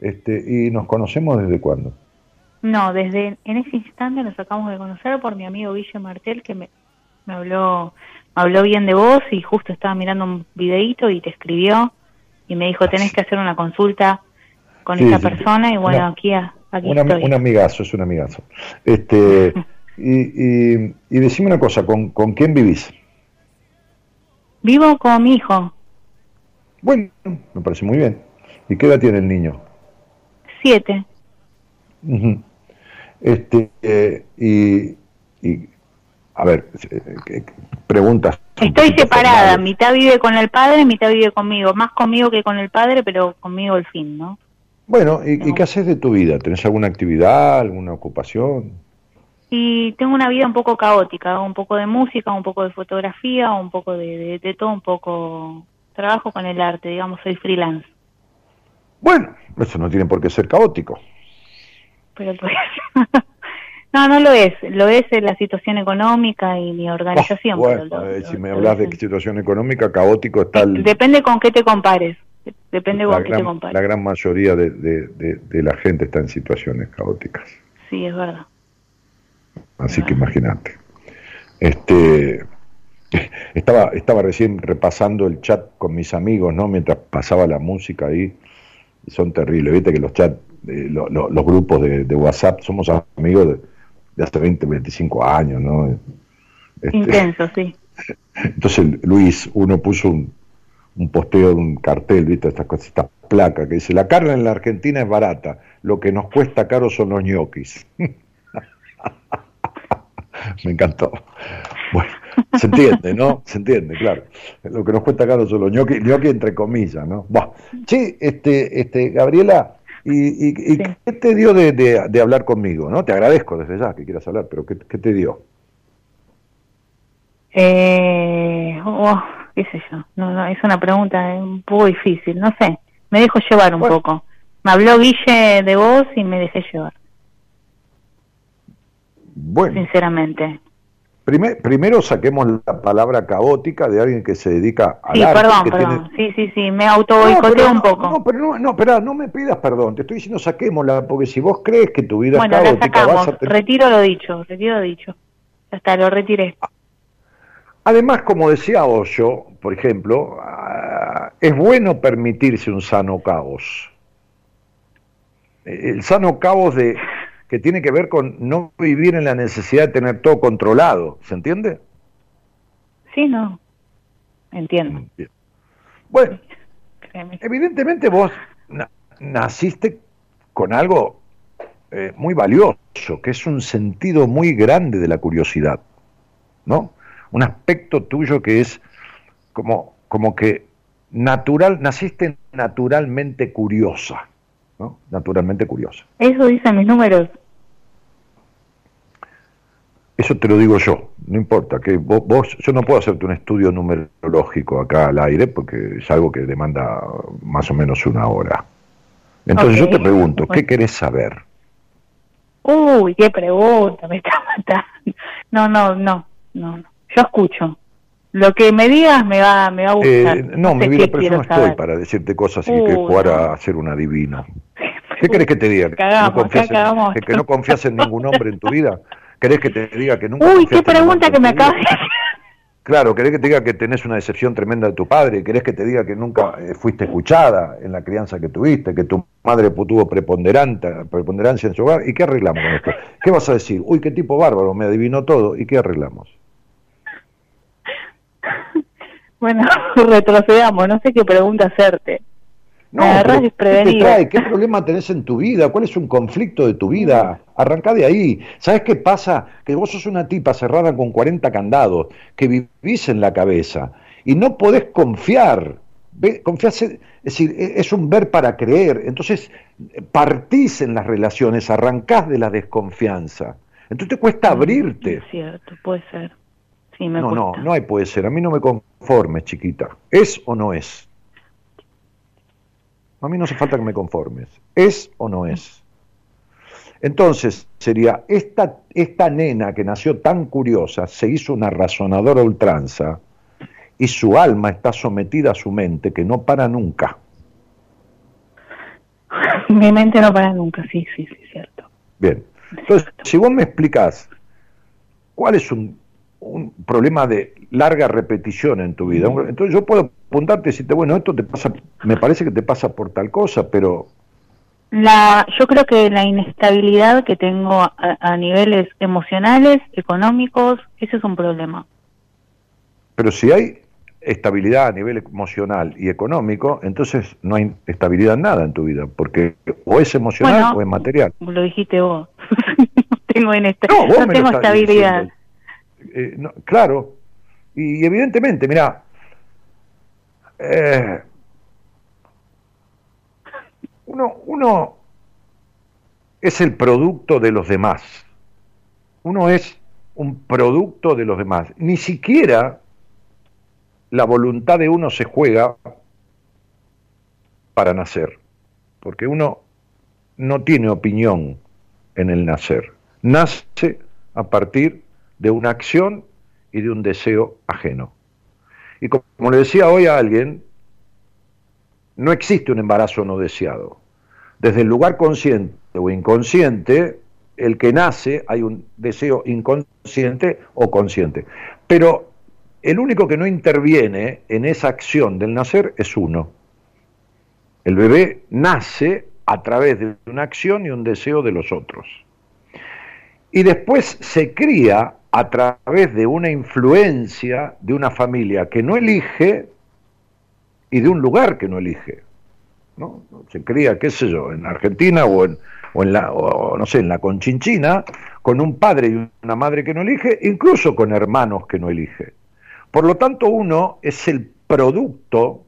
Este, ¿Y nos conocemos desde cuándo? No, desde en ese instante nos acabamos de conocer por mi amigo Guille Martel que me, me habló me habló bien de vos y justo estaba mirando un videíto y te escribió y me dijo tenés que hacer una consulta con esta persona y bueno aquí aquí estoy. un amigazo es un amigazo este y, y, y decime una cosa ¿con, con quién vivís? Vivo con mi hijo. Bueno, me parece muy bien. ¿Y qué edad tiene el niño? Siete. Este, eh, y, y, a ver, eh, preguntas. Estoy separada, mitad vive con el padre, mitad vive conmigo, más conmigo que con el padre, pero conmigo el fin, ¿no? Bueno, ¿y, ¿y qué haces de tu vida? ¿Tenés alguna actividad, alguna ocupación? Y tengo una vida un poco caótica, un poco de música, un poco de fotografía, un poco de, de, todo, un poco trabajo con el arte, digamos, soy freelance. Bueno, eso no tiene por qué ser caótico. Pero pues, no, no lo es, lo es la situación económica y mi organización. bueno, eh, si me hablas de situación económica, caótico está el... Depende con qué te compares, depende con qué te compares. La gran mayoría de, de, de la gente está en situaciones caóticas. Sí, es verdad. Así que imagínate. Este, estaba, estaba recién repasando el chat con mis amigos, ¿no? Mientras pasaba la música ahí. Y son terribles, viste que los chats, eh, los grupos de, WhatsApp, somos amigos de, hasta 20, 25 años, ¿no? Este, Intenso, sí. Entonces Luis, uno puso un, un posteo de un cartel, viste, esta, esta placa que dice, la carne en la Argentina es barata, lo que nos cuesta caro son los ñoquis. me encantó. Bueno, se entiende, ¿no? Se entiende, claro. Lo que nos cuesta acá no solo ñoqui, ñoqui entre comillas, ¿no? Bah. Sí, este, este, Gabriela, ¿y, y, qué te dio de, de, hablar conmigo? ¿no? Te agradezco desde ya que quieras hablar, pero ¿qué, qué te dio? Eh, oh, qué sé yo, no, no, es una pregunta un poco difícil, no sé, me dejo llevar un poco. Me habló Guille de vos y me dejé llevar. Bueno. Sinceramente. Primero saquemos la palabra caótica de alguien que se dedica a sí, perdón, perdón. Sí, sí, sí, me auto boicoteo un poco. No, pero no, no, espera, no me pidas perdón. Te estoy diciendo saquémosla, porque si vos crees que tu vida es caótica, vas a retiro lo dicho, retiro lo dicho. Hasta lo retiré. Además, como decía Osho, por ejemplo, ah, es bueno permitirse un sano caos. El sano caos de que tiene que ver con no vivir en la necesidad de tener todo controlado, ¿se entiende? Sí, no, entiendo. Bueno, evidentemente vos naciste con algo eh, muy valioso, que es un sentido muy grande de la curiosidad, ¿no? Un aspecto tuyo que es como, como que natural, naciste naturalmente curiosa. Naturalmente curiosa. Eso dicen mis números. Eso te lo digo yo, no importa, que vos, yo no puedo hacerte un estudio numerológico acá al aire porque es algo que demanda más o menos una hora. Entonces yo te pregunto, ¿qué querés saber? Uy, qué pregunta, me está matando. No, no, no, no, Yo escucho. Lo que me digas me va, me va a gustar. Eh, no, mi vida, pero yo no estoy para decirte cosas y que jugar a ser un adivino. ¿Qué querés que te diga? ¿Que, no confías en, que, no confías en ningún hombre en tu vida? ¿Querés que te diga que nunca... Uy, qué pregunta que me acabas de hacer. Claro, ¿querés que te diga que tenés una decepción tremenda de tu padre? ¿Querés que te diga que nunca eh, fuiste escuchada en la crianza que tuviste? ¿Que tu madre tuvo preponderancia en su hogar? ¿Y qué arreglamos con esto? ¿Qué vas a decir? Uy, qué tipo bárbaro, me adivinó todo. ¿Y qué arreglamos? Bueno, retrocedamos, no sé qué pregunta hacerte. No, ¿qué te trae? ¿Qué problema tenés en tu vida? ¿Cuál es un conflicto de tu vida? Arrancá de ahí. ¿Sabes qué pasa? Que vos sos una tipa cerrada con 40 candados, que vivís en la cabeza y no podés confiar. Confiás, es decir, e, es un ver para creer. Entonces, partís en las relaciones, arrancás de la desconfianza. Entonces te cuesta mm, abrirte. Es cierto, puede ser. Sí, me no, no, no hay puede ser. A mí no me conformes, chiquita. ¿Es o no es? A mí no hace falta que me conformes. ¿Es o no es? Entonces, sería, esta, esta nena que nació tan curiosa, se hizo una razonadora ultranza y su alma está sometida a su mente que no para nunca. Mi mente no para nunca, sí, sí, sí, cierto. Bien. Entonces, si vos me explicás cuál es un, un problema de larga repetición en tu vida. Entonces yo puedo apuntarte y decirte, bueno, esto te pasa, me parece que te pasa por tal cosa, pero... La, yo creo que la inestabilidad que tengo a, niveles emocionales, económicos, ese es un problema. Pero si hay estabilidad a nivel emocional y económico, entonces no hay estabilidad en nada en tu vida, porque o es emocional o es material. Lo dijiste vos. no tengo, no, tengo estabilidad. Eh, claro, y evidentemente, mira, eh, uno, uno es el producto de los demás. Uno es un producto de los demás. Ni siquiera la voluntad de uno se juega para nacer, porque uno no tiene opinión en el nacer. Nace a partir de una acción y de un deseo ajeno. Y como le decía hoy a alguien, no existe un embarazo no deseado. Desde el lugar consciente o inconsciente, el que nace, hay un deseo inconsciente o consciente. Pero el único que no interviene en esa acción del nacer es uno. El bebé nace a través de una acción y un deseo de los otros. Y después se cría a través de una influencia de una familia que no elige y de un lugar que no elige. ¿no? Se cría, qué sé yo, en Argentina o en, o en la, no sé, en la Conchinchina, con un padre y una madre que no elige, incluso con hermanos que no elige. Por lo tanto, uno es el producto,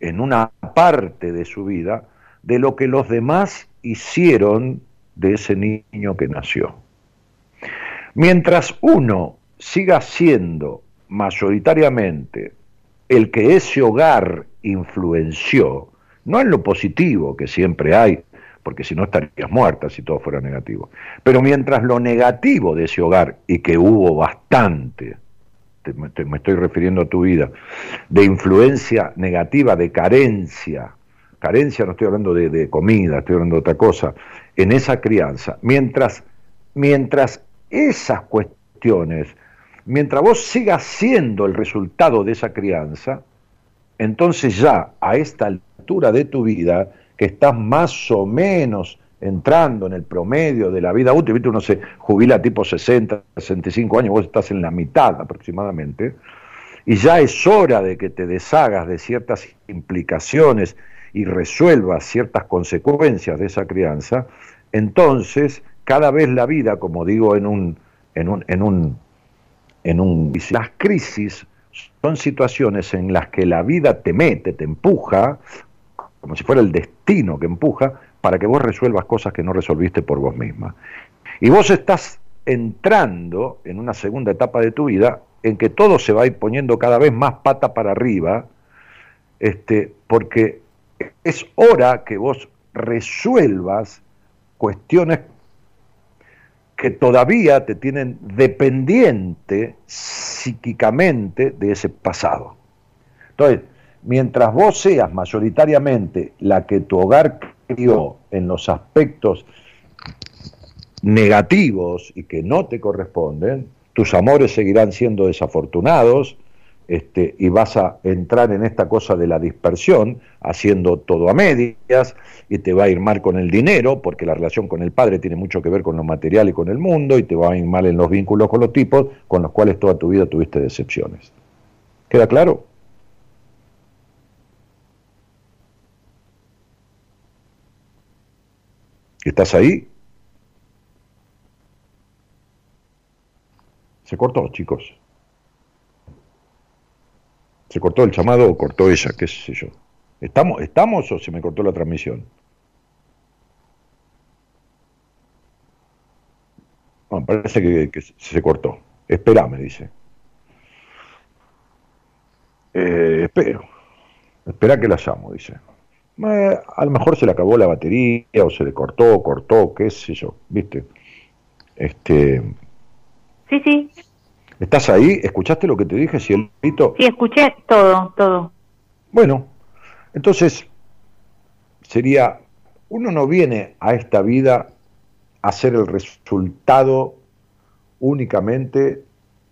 en una parte de su vida, de lo que los demás hicieron de ese niño que nació. Mientras uno siga siendo mayoritariamente el que ese hogar influenció, no en lo positivo que siempre hay, porque si no estarías muerta si todo fuera negativo, pero mientras lo negativo de ese hogar, y que hubo bastante, me estoy refiriendo a tu vida, de influencia negativa, de carencia, carencia no estoy hablando de, de comida, estoy hablando de otra cosa, en esa crianza, mientras, mientras esas cuestiones, mientras vos sigas siendo el resultado de esa crianza, entonces ya a esta altura de tu vida, que estás más o menos entrando en el promedio de la vida útil, uno se jubila tipo 60, 65 años, vos estás en la mitad aproximadamente, y ya es hora de que te deshagas de ciertas implicaciones y resuelvas ciertas consecuencias de esa crianza, entonces cada vez la vida, como digo en un, en un, en un, en un, las crisis son situaciones en las que la vida te mete, te empuja, como si fuera el destino que empuja, para que vos resuelvas cosas que no resolviste por vos misma. Y vos estás entrando en una segunda etapa de tu vida en que todo se va a ir poniendo cada vez más pata para arriba, este, porque es hora que vos resuelvas cuestiones que todavía te tienen dependiente psíquicamente de ese pasado. Entonces, mientras vos seas mayoritariamente la que tu hogar crió en los aspectos negativos y que no te corresponden, tus amores seguirán siendo desafortunados, este, y vas a entrar en esta cosa de la dispersión, haciendo todo a medias, y te va a ir mal con el dinero, porque la relación con el padre tiene mucho que ver con lo material y con el mundo, y te va a ir mal en los vínculos con los tipos con los cuales toda tu vida tuviste decepciones. ¿Queda claro? ¿Estás ahí? Se cortó, chicos. ¿Se cortó el llamado o cortó ella? ¿Qué sé yo? ¿Estamos, ¿Estamos o se me cortó la transmisión? parece que, se cortó. Espera, me dice. Eh, espero. Espera que la llamo, dice. Eh, a lo mejor se le acabó la batería o se le cortó, cortó, qué sé yo, ¿viste? Este. Sí, sí. ¿Estás ahí? ¿Escuchaste lo que te dije, Cielito? Sí, escuché todo, todo. Bueno, entonces sería, uno no viene a esta vida a ser el resultado únicamente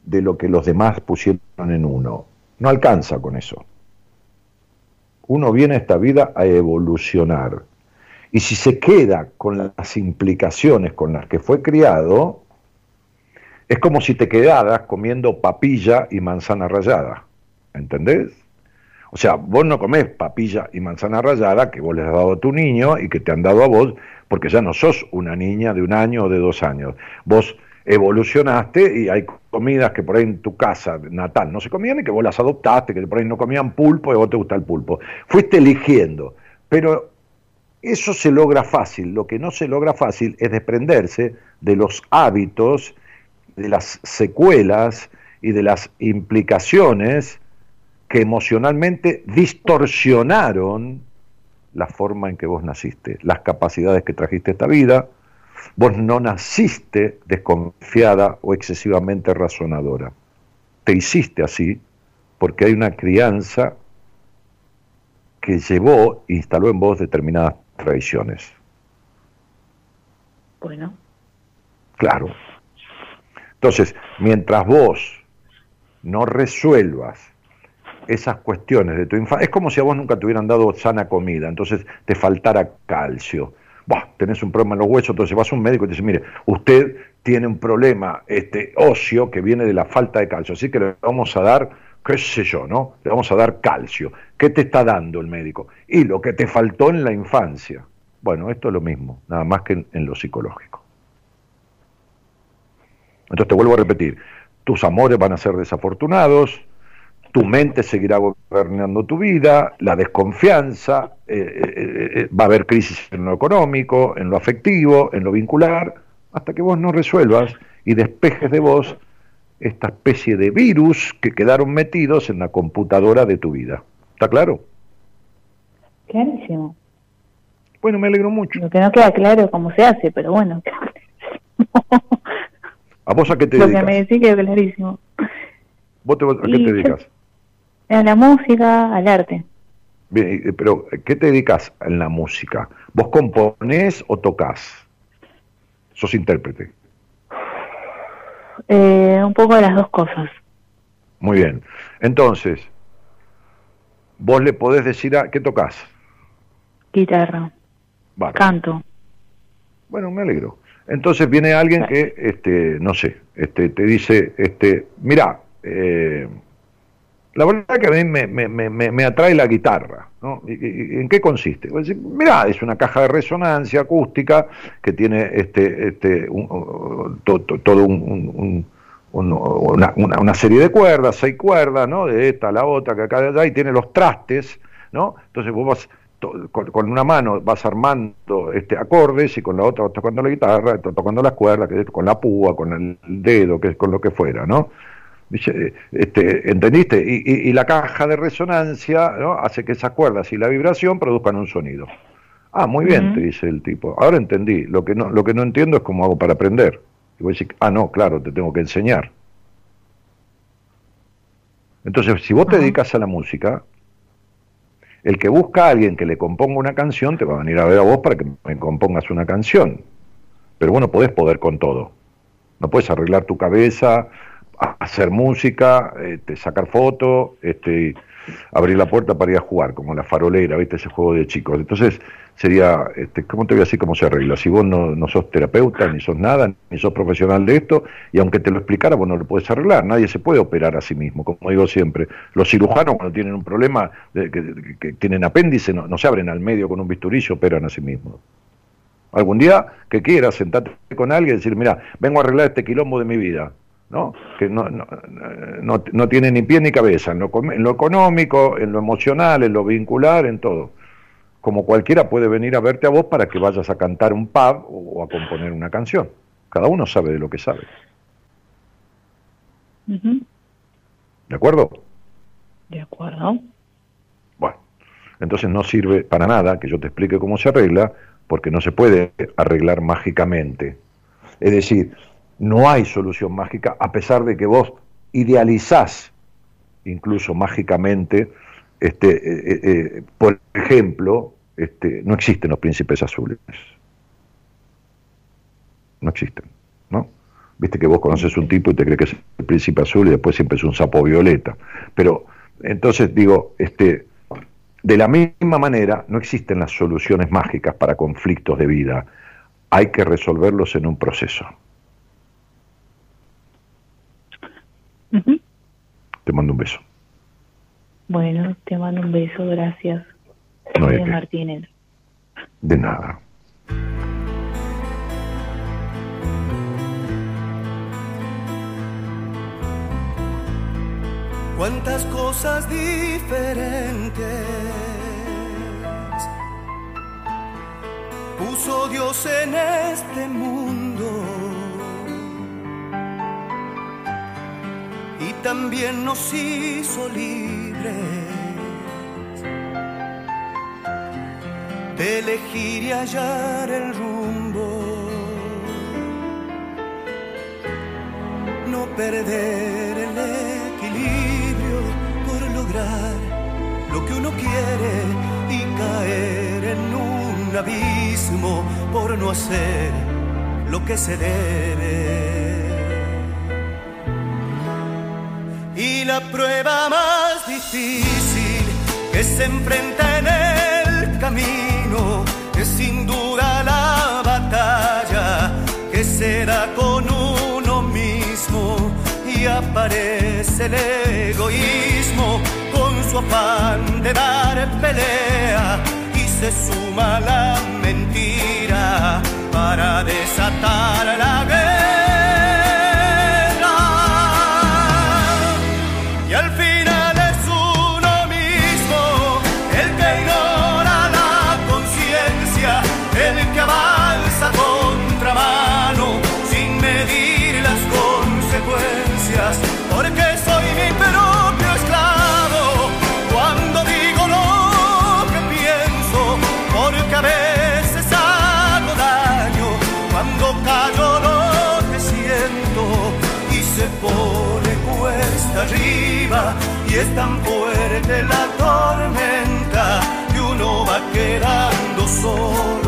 de lo que los demás pusieron en uno. No alcanza con eso. Uno viene a esta vida a evolucionar. Y si se queda con las implicaciones con las que fue criado, es como si te quedaras comiendo papilla y manzana rallada. ¿Entendés? O sea, vos no comés papilla y manzana rallada que vos les has dado a tu niño y que te han dado a vos, porque ya no sos una niña de un año o de dos años. Vos evolucionaste y hay comidas que por ahí en tu casa natal no se comían y que vos las adoptaste, que por ahí no comían pulpo y vos te gusta el pulpo. Fuiste eligiendo, pero eso se logra fácil. Lo que no se logra fácil es desprenderse de los hábitos de las secuelas y de las implicaciones que emocionalmente distorsionaron la forma en que vos naciste, las capacidades que trajiste a esta vida. Vos no naciste desconfiada o excesivamente razonadora. Te hiciste así porque hay una crianza que llevó, instaló en vos determinadas tradiciones. Bueno. Claro, entonces, mientras vos no resuelvas esas cuestiones de tu infancia, es como si a vos nunca te hubieran dado sana comida, entonces te faltara calcio. Bah, tenés un problema en los huesos, entonces vas a un médico y te dice, mire, usted tiene un problema este, óseo que viene de la falta de calcio, así que le vamos a dar, qué sé yo, ¿no? Le vamos a dar calcio. ¿Qué te está dando el médico? Y lo que te faltó en la infancia. Bueno, esto es lo mismo, nada más que en lo psicológico. Entonces te vuelvo a repetir, tus amores van a ser desafortunados, tu mente seguirá gobernando tu vida, la desconfianza, eh, eh, eh, va a haber crisis en lo económico, en lo afectivo, en lo vincular, hasta que vos no resuelvas y despejes de vos esta especie de virus que quedaron metidos en la computadora de tu vida. ¿Está claro? Clarísimo. Bueno, me alegro mucho. Lo que no queda claro cómo se hace, pero bueno. ¿A vos a qué te dedicas? Lo que me decís que es clarísimo. ¿Vos a qué te dedicas? A la música, al arte. Bien, pero ¿qué te dedicas en la música? ¿Vos componés o tocas? ¿Sos intérprete? Eh, un poco de las dos cosas. Muy bien. Entonces, vos le podés decir a... ¿Qué tocas? Guitarra. Canto. Bueno, me alegro. Entonces viene alguien que, este, no sé, este, te dice, este, mira, eh, la verdad que a mí me, me, me, me atrae la guitarra, ¿no? ¿Y, en qué consiste? Pues, mira, es una caja de resonancia acústica que tiene este, este, todo un, una, una, serie de cuerdas, seis cuerdas, ¿no? De esta a la otra, que acá de allá, y tiene los trastes, ¿no? Entonces vos vas con, con una mano vas armando este acordes y con la otra vas tocando la guitarra, to- tocando las cuerdas, que con la púa, con el dedo, que es con lo que fuera, ¿no? Dice, Este, ¿Entendiste? Y, y- y la caja de resonancia ¿no? hace que esas cuerdas y la vibración produzcan un sonido. Ah, muy bien, te dice el tipo. Ahora entendí. Lo que no, lo que no entiendo es cómo hago para aprender. Y voy a decir, ah, no, claro, te tengo que enseñar. Entonces, si vos te dedicas a la música, el que busca a alguien que le componga una canción te va a venir a ver a vos para que me compongas una canción. Pero vos no podés poder con todo. No puedes arreglar tu cabeza, hacer música, este, sacar fotos, este, abrir la puerta para ir a jugar, como la farolera, ¿viste? Ese juego de chicos. Entonces, sería, este, ¿cómo te voy a decir cómo se arregla? Si vos no, no sos terapeuta, ni sos nada, ni sos profesional de esto, y aunque te lo explicara, vos no lo puedes arreglar. Nadie se puede operar a sí mismo, como digo siempre. Los cirujanos, cuando tienen un problema, que, que tienen apéndice, no, se abren al medio con un bisturí y operan a sí mismos. Algún día que quieras sentarte con alguien y decir, mira, vengo a arreglar este quilombo de mi vida, ¿no? Que no, no, no, no tiene ni pie ni cabeza, en lo, en lo económico, en lo emocional, en lo vincular, en todo. Como cualquiera puede venir a verte a vos para que vayas a cantar un pub o a componer una canción. Cada uno sabe de lo que sabe. ¿De acuerdo? De acuerdo. Bueno, entonces no sirve para nada que yo te explique cómo se arregla, porque no se puede arreglar mágicamente. Es decir, no hay solución mágica, a pesar de que vos idealizás, incluso mágicamente, este, eh, eh, eh, por ejemplo, este, no existen los príncipes azules. No existen, ¿no? Viste que vos conoces un tipo y te crees que es el príncipe azul y después siempre es un sapo violeta. Pero, entonces digo, este, de la misma manera, no existen las soluciones mágicas para conflictos de vida. Hay que resolverlos en un proceso. Te mando un beso. Bueno, te mando un beso, gracias. No Martínez. De nada. cuántas cosas diferentes puso Dios en este mundo y también nos hizo libres de elegir y hallar el rumbo no perder el equilibrio por lograr lo que uno quiere y caer en un abismo por no hacer lo que se debe. Y la prueba más difícil que se enfrenta en el camino es sin duda la batalla que se da con uno mismo y aparece el egoísmo con su afán de dar pelea y se suma la mentira para desatar la guerra y es tan fuerte la tormenta que uno va quedando solo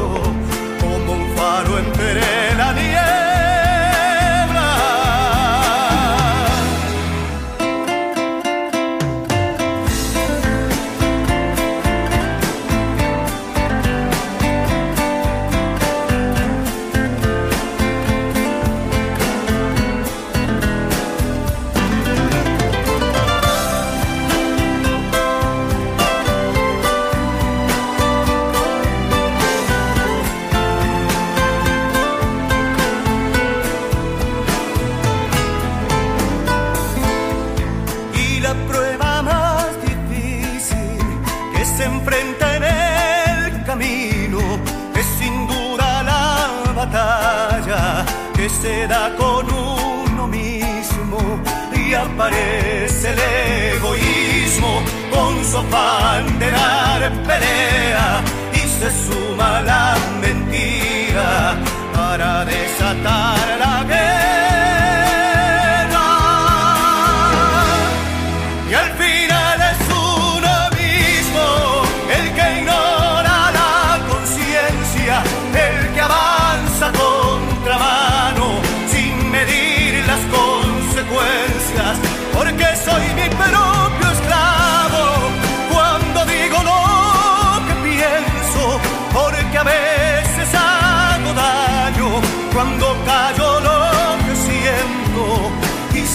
afán de dar pelea y se suma la mentira para desatar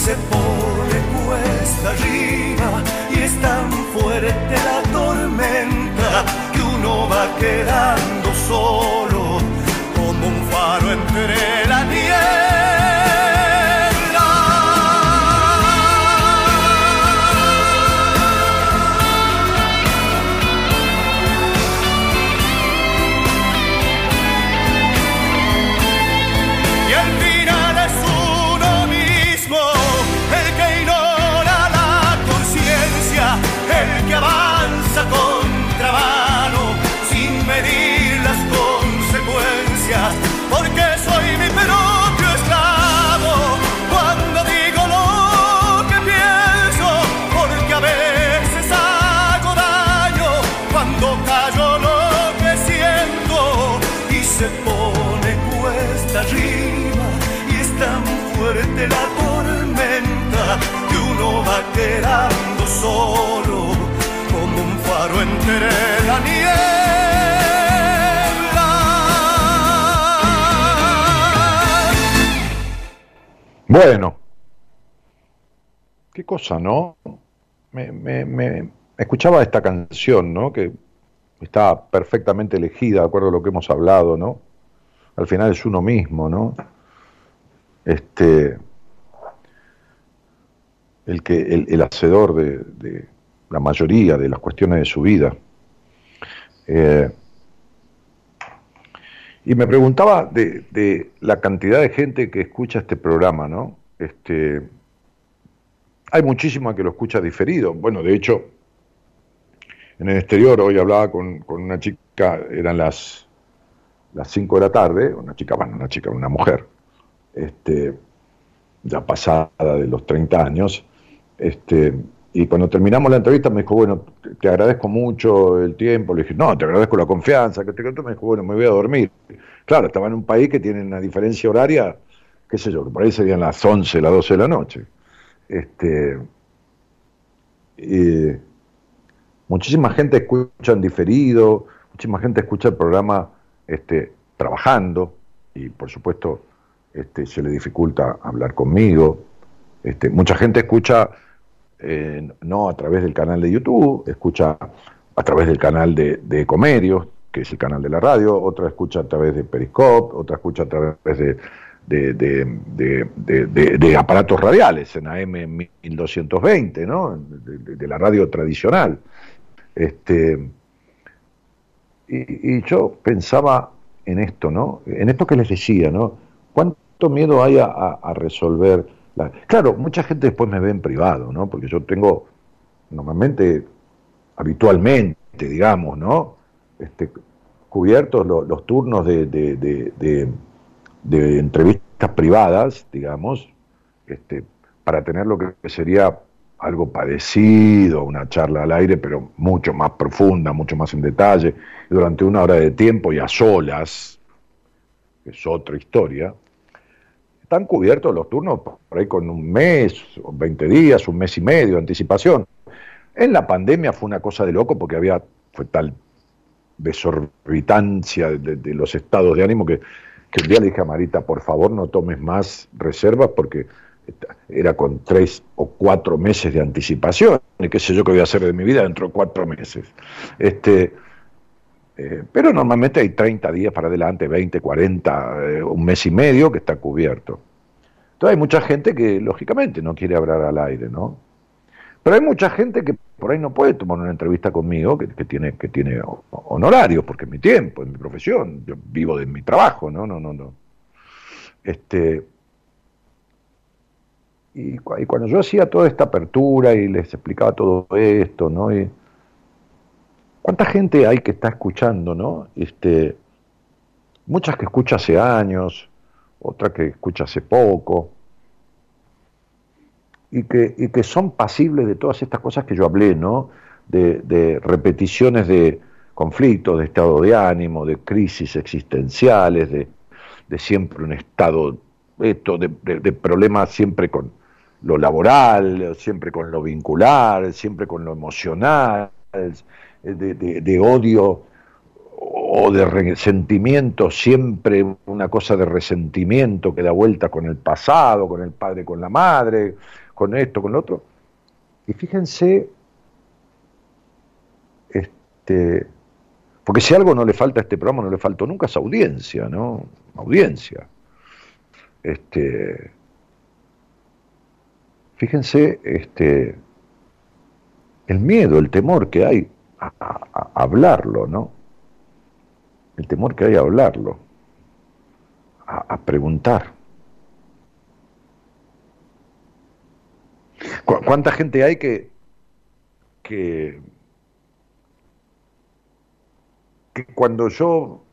se pone cuesta arriba y es tan fuerte la tormenta que uno va quedando solo como un faro entre la nieve. Quedando solo como un faro entre la niebla. Bueno, qué cosa, ¿no? Me, me, me escuchaba esta canción, ¿no? Que está perfectamente elegida, de acuerdo a lo que hemos hablado, ¿no? Al final es uno mismo, ¿no? Este, el, que, el, hacedor de, la mayoría de las cuestiones de su vida. Eh, y me preguntaba de, la cantidad de gente que escucha este programa, ¿no? Este, hay muchísima que lo escucha diferido. Bueno, de hecho, en el exterior hoy hablaba con, una chica, eran las, las 5 de la tarde, una chica, bueno, una chica, una mujer, este, ya pasada de los 30 años, este, y cuando terminamos la entrevista me dijo, bueno, te agradezco mucho el tiempo. Le dije, no, te agradezco la confianza. Que te Me dijo, bueno, me voy a dormir. Claro, estaba en un país que tiene una diferencia horaria, qué sé yo, que por ahí serían las 11, las 12 de la noche. Este, muchísima gente escucha en diferido, muchísima gente escucha el programa este, trabajando y por supuesto este, se le dificulta hablar conmigo. Este, mucha gente escucha eh, no a través del canal de YouTube, escucha a través del canal de, de Comedios, que es el canal de la radio, otra escucha a través de Periscope, otra escucha a través de, aparatos radiales en AM 1220, ¿no? de, la radio tradicional. Este, y, yo pensaba en esto, ¿no? En esto que les decía, ¿no? ¿Cuánto miedo hay a, resolver? La... Claro, mucha gente después me ve en privado, ¿no? Porque yo tengo, normalmente, habitualmente, digamos, ¿no? Este, cubiertos los turnos de, de, entrevistas privadas, digamos, este, para tener lo que sería algo parecido a una charla al aire, pero mucho más profunda, mucho más en detalle, durante una hora de tiempo y a solas, que es otra historia, están cubiertos los turnos por ahí con un mes, 20 días, un mes y medio de anticipación. En la pandemia fue una cosa de loco porque había fue tal desorbitancia de, los estados de ánimo que, que un día le dije a Marita, por favor no tomes más reservas porque era con tres o cuatro meses de anticipación, y qué sé yo qué voy a hacer de mi vida dentro de cuatro meses. Este, eh, pero normalmente hay 30 días para adelante, 20, 40, eh, un mes y medio que está cubierto. Entonces hay mucha gente que lógicamente no quiere hablar al aire, ¿no? Pero hay mucha gente que por ahí no puede tomar una entrevista conmigo, que, tiene, que tiene honorarios, porque es mi tiempo, es mi profesión, yo vivo de mi trabajo, no, no, no, no. Este, y, cuando yo hacía toda esta apertura y les explicaba todo esto, ¿no? ¿Cuánta gente hay que está escuchando, no? Este, muchas que escucha hace años, otra que escucha hace poco, y que, que son pasibles de todas estas cosas que yo hablé, ¿no? De, repeticiones de conflictos, de estado de ánimo, de crisis existenciales, de, siempre un estado esto, de, problemas siempre con lo laboral, siempre con lo vincular, siempre con lo emocional, de, odio o de resentimiento, siempre una cosa de resentimiento que da vuelta con el pasado, con el padre, con la madre, con esto, con lo otro. Y fíjense, este, porque si algo no le falta a este programa, no le faltó nunca es audiencia, ¿no? Audiencia. Este, fíjense, este, el miedo, el temor que hay a, hablarlo, ¿no? El temor que hay a hablarlo, a, preguntar. ¿Cuánta gente hay que, que, cuando yo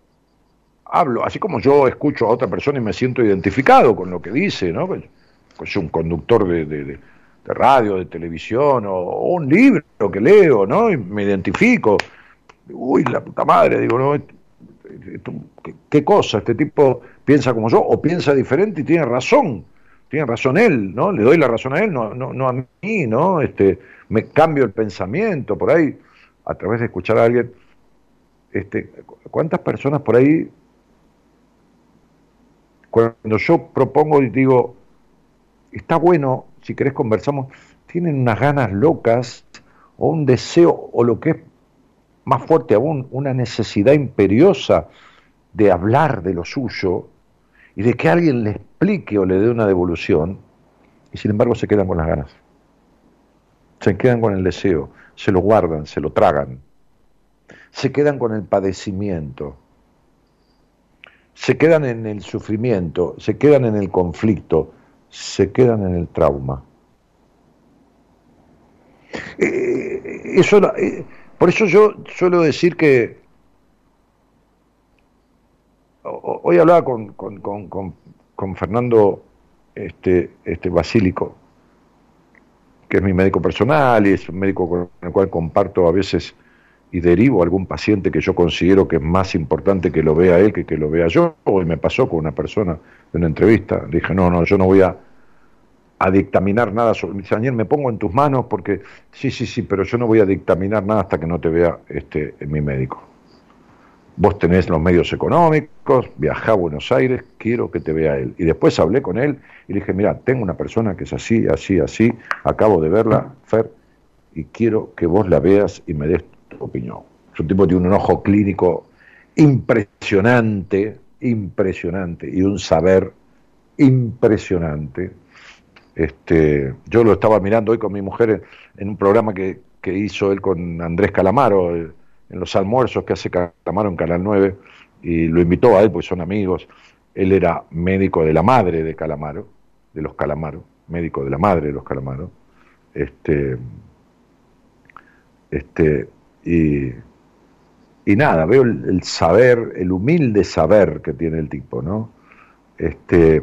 hablo, así como yo escucho a otra persona y me siento identificado con lo que dice, ¿no? Pues, pues un conductor de, de radio, de televisión, o, un libro que leo, ¿no? Y me identifico. Uy, la puta madre, digo, ¿no? ¿Qué, cosa? Este tipo piensa como yo, o piensa diferente y tiene razón. Tiene razón él, ¿no? Le doy la razón a él, no, no, no a mí, ¿no? Este, me cambio el pensamiento por ahí, a través de escuchar a alguien. Este, ¿Cuántas personas por ahí, cuando yo propongo y digo, está bueno si querés conversamos, tienen unas ganas locas o un deseo o lo que es más fuerte aún, una necesidad imperiosa de hablar de lo suyo y de que alguien le explique o le dé una devolución, y sin embargo se quedan con las ganas. Se quedan con el deseo, se lo guardan, se lo tragan. Se quedan con el padecimiento. Se quedan en el sufrimiento, se quedan en el conflicto, se quedan en el trauma. Eh, eso, eh, por eso yo suelo decir que hoy hablaba con, con, con, con Fernando este, este Basílico, que es mi médico personal y es un médico con el cual comparto a veces y derivo a algún paciente que yo considero que es más importante que lo vea él que que lo vea yo. Hoy me pasó con una persona de una entrevista, le dije, no, no, yo no voy a, a dictaminar nada sobre... Me dice, Daniel, me pongo en tus manos porque, sí, sí, sí, pero yo no voy a dictaminar nada hasta que no te vea este, mi médico. Vos tenés los medios económicos, viajá a Buenos Aires, quiero que te vea él. Y después hablé con él y le dije, mira, tengo una persona que es así, así, así, acabo de verla, Fer, y quiero que vos la veas y me des opinión. Es un tipo de un ojo clínico impresionante, impresionante, y un saber impresionante. Este, yo lo estaba mirando hoy con mi mujer en, un programa que, hizo él con Andrés Calamaro, en los almuerzos que hace Calamaro en Canal 9, y lo invitó a él, porque son amigos. Él era médico de la madre de Calamaro, de los Calamaro, médico de la madre de los Calamaro. Este, este, y, y nada, veo el, saber, el humilde saber que tiene el tipo, ¿no? Este,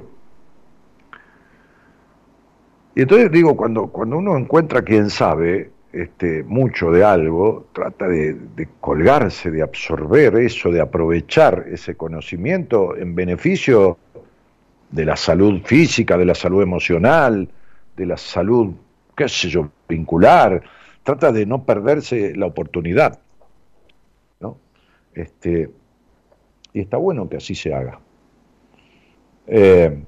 y entonces digo, cuando, cuando uno encuentra quien sabe este, mucho de algo, trata de, de, colgarse, de absorber eso, de aprovechar ese conocimiento en beneficio de la salud física, de la salud emocional, de la salud, qué sé yo, vincular, trata de no perderse la oportunidad. ¿no? Este, y está bueno que así se haga. Eh,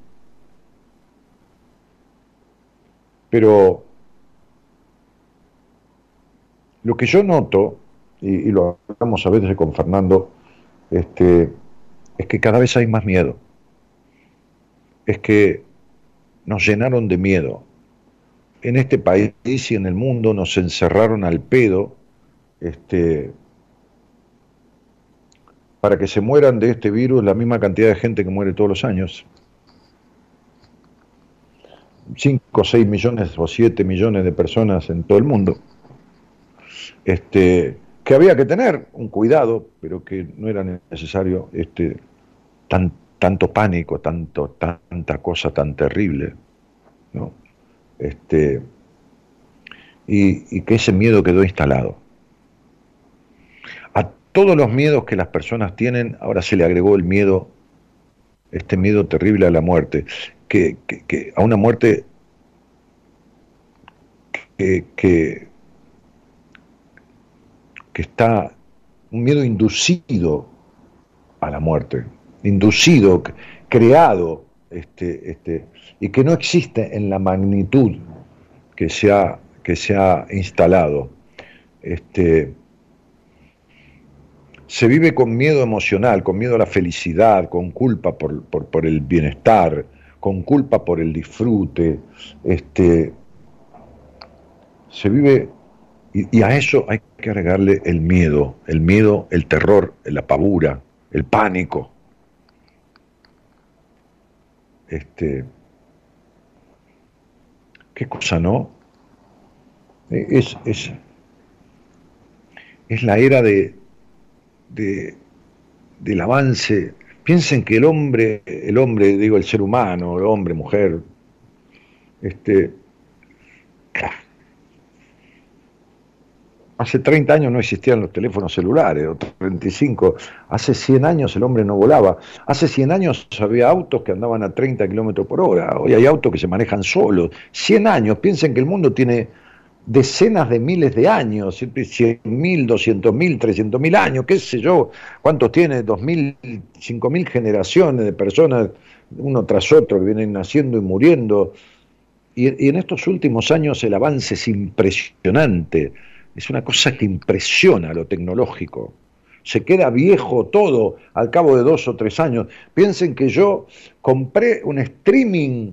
pero lo que yo noto, y, lo hablamos a veces con Fernando, este, es que cada vez hay más miedo. Es que nos llenaron de miedo en este país y en el mundo nos encerraron al pedo, este, para que se mueran de este virus la misma cantidad de gente que muere todos los años. 5 o 6 millones o 7 millones de personas en todo el mundo. Este, que había que tener un cuidado, pero que no era necesario este, tan, tanto pánico, tanto, tanta cosa tan terrible. ¿no? Este, y, y que ese miedo quedó instalado. A todos los miedos que las personas tienen, ahora se le agregó el miedo, este miedo terrible a la muerte, que, que, a una muerte que, que, que está, un miedo inducido a la muerte, inducido, creado, este, este, y que no existe en la magnitud que se ha, que se ha instalado. Este, se vive con miedo emocional, con miedo a la felicidad, con culpa por, por, el bienestar, con culpa por el disfrute. Este, se vive, y, y, a eso hay que agregarle el miedo, el miedo, el terror, la pavura, el pánico. Este, ¿Qué cosa no? Es, es, es la era de, de, del avance. Piensen que el hombre, el hombre, digo, el ser humano, el hombre, mujer, este, Hace 30 años no existían los teléfonos celulares, o 35. Hace 100 años el hombre no volaba. Hace 100 años había autos que andaban a 30 kilómetros por hora. Hoy hay autos que se manejan solos. 100 años. Piensen que el mundo tiene decenas de miles de años, 100 mil, 200 mil, 300 mil años, qué sé yo, cuántos tiene, 2 mil, 5 mil generaciones de personas, uno tras otro, que vienen naciendo y muriendo. Y en estos últimos años el avance es impresionante es una cosa que impresiona lo tecnológico. Se queda viejo todo al cabo de dos o tres años. Piensen que yo compré un streaming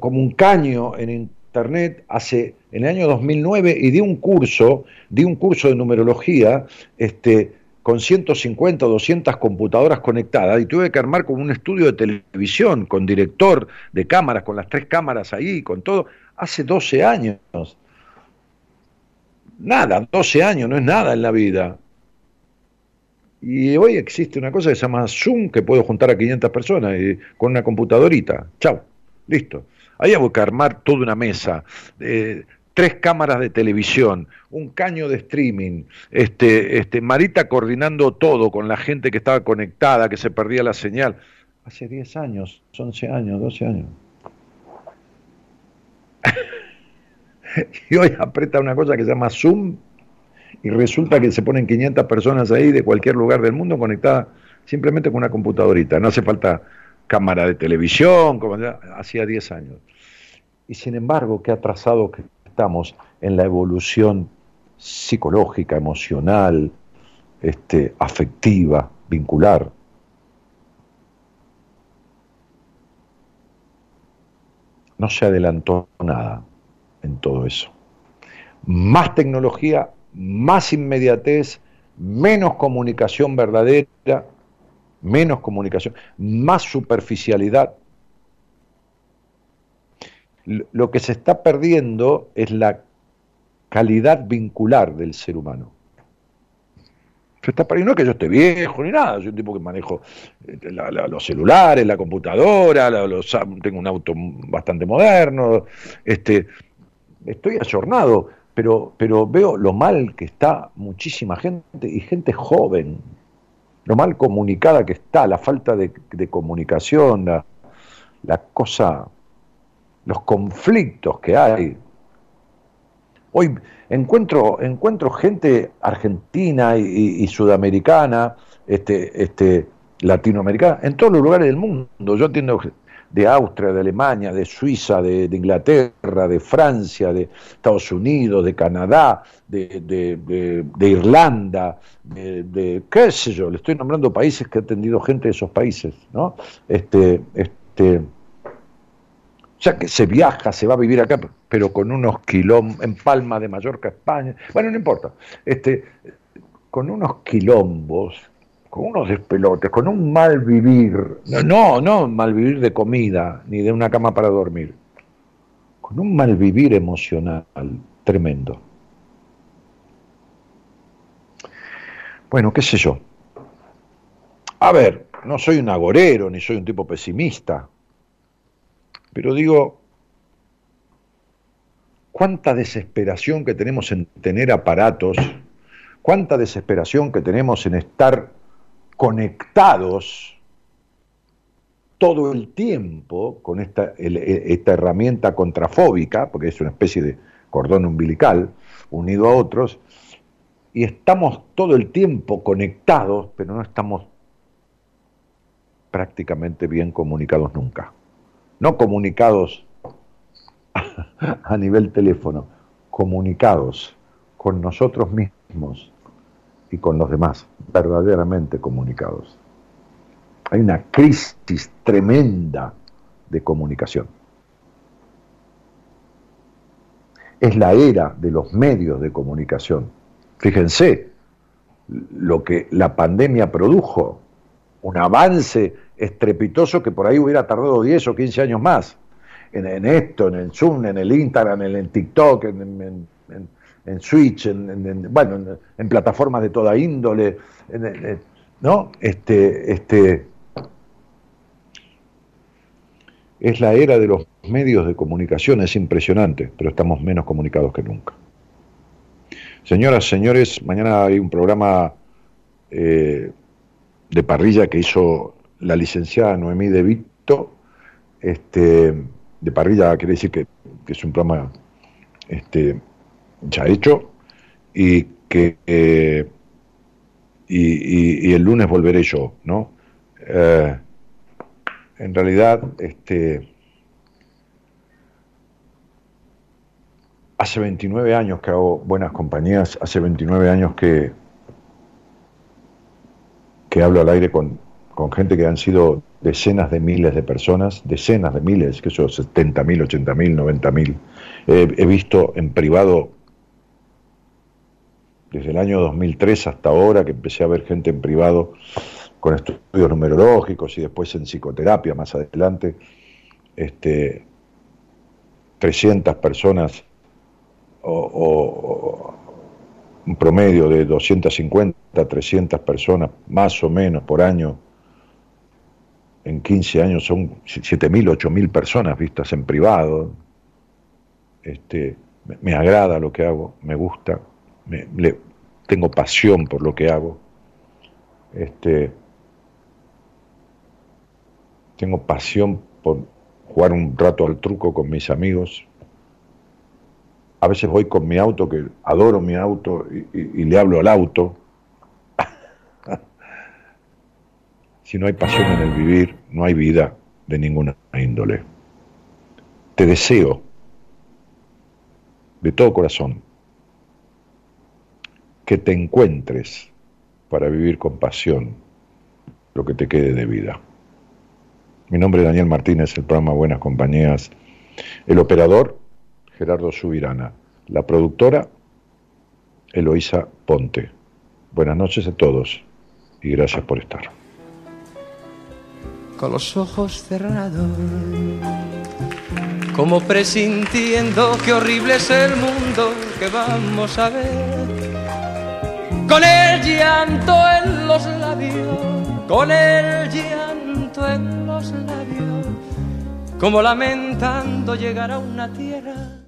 como un caño en internet hace en el año 2009 y di un curso, di un curso de numerología, este con 150 o 200 computadoras conectadas y tuve que armar como un estudio de televisión con director de cámaras, con las tres cámaras ahí, con todo, hace 12 años nada, 12 años no es nada en la vida. Y hoy existe una cosa que se llama Zoom, que puedo juntar a 500 personas y, con una computadorita. Chao, listo. Ahí hay que armar toda una mesa, eh, tres cámaras de televisión, un caño de streaming, este, este, Marita coordinando todo con la gente que estaba conectada, que se perdía la señal. Hace 10 años, 11 años, 12 años. y hoy aprieta una cosa que se llama Zoom y resulta que se ponen 500 personas ahí de cualquier lugar del mundo conectadas simplemente con una computadorita. No hace falta cámara de televisión, como hacía 10 años. Y sin embargo, qué atrasado que estamos en la evolución psicológica, emocional, este, afectiva, vincular. No se adelantó nada en todo eso. Más tecnología, más inmediatez, menos comunicación verdadera, menos comunicación, más superficialidad. Lo que se está perdiendo es la calidad vincular del ser humano. Se está perdiendo no que yo esté viejo ni nada, soy un tipo que manejo eh, los celulares, la computadora, tengo un auto bastante moderno, este, estoy ayornado, pero, pero veo lo mal que está muchísima gente y gente joven, lo mal comunicada que está, la falta de, comunicación, la, la, cosa, los conflictos que hay. Hoy encuentro, encuentro gente argentina y, y sudamericana, este, este, latinoamericana, en todos los lugares del mundo. Yo entiendo de Austria, de Alemania, de Suiza, de, Inglaterra, de Francia, de Estados Unidos, de Canadá, de, Irlanda, de, qué sé yo, le estoy nombrando países que ha atendido gente de esos países, ¿no? Este, este, o sea que se viaja, se va a vivir acá, pero con unos quilombos, en Palma de Mallorca, España, bueno, no importa, este, con unos quilombos con unos despelotes, con un mal vivir, no, no, mal vivir de comida, ni de una cama para dormir, con un mal vivir emocional tremendo. Bueno, qué sé yo. A ver, no soy un agorero, ni soy un tipo pesimista, pero digo, cuánta desesperación que tenemos en tener aparatos, cuánta desesperación que tenemos en estar conectados todo el tiempo con esta, esta herramienta contrafóbica, porque es una especie de cordón umbilical unido a otros, y estamos todo el tiempo conectados, pero no estamos prácticamente bien comunicados nunca. No comunicados a nivel teléfono, comunicados con nosotros mismos y con los demás, verdaderamente comunicados. Hay una crisis tremenda de comunicación. Es la era de los medios de comunicación. Fíjense lo que la pandemia produjo, un avance estrepitoso que por ahí hubiera tardado 10 o 15 años más. En, esto, en el Zoom, en el Instagram, en el TikTok, en, en Switch, en, bueno, en, plataformas de toda índole, ¿no? Este, este, es la era de los medios de comunicación, es impresionante, pero estamos menos comunicados que nunca. Señoras, señores, mañana hay un programa eh, de parrilla que hizo la licenciada Noemí De Vito, este, de parrilla quiere decir que, es un programa este, ya hecho y que eh, y, el lunes volveré yo, ¿no? Eh, en realidad, este, hace 29 años que hago buenas compañías, hace 29 años que, que hablo al aire con, con gente que han sido decenas de miles de personas, decenas de miles, que son 70 mil, 80 mil, 90 mil. he visto en privado desde el año 2003 hasta ahora que empecé a ver gente en privado con estudios numerológicos y después en psicoterapia más adelante, este, 300 personas o un promedio de 250, 300 personas más o menos por año en 15 años son 7.000, 8.000 personas vistas en privado. Este, me, agrada lo que hago, me gusta, me, tengo pasión por lo que hago. Este, tengo pasión por jugar un rato al truco con mis amigos. A veces voy con mi auto, que adoro mi auto, y le hablo al auto Si no hay pasión en el vivir, no hay vida de ninguna índole. Te deseo de todo corazón que te encuentres para vivir con pasión lo que te quede de vida. Mi nombre es Daniel Martínez, el programa Buenas Compañías. El operador, Gerardo Subirana. La productora, Eloísa Ponte. Buenas noches a todos y gracias por estar con los ojos cerrados, como presintiendo que horrible es el mundo que vamos a ver. Con el llanto en los labios, con el llanto en los labios, como lamentando llegar a una tierra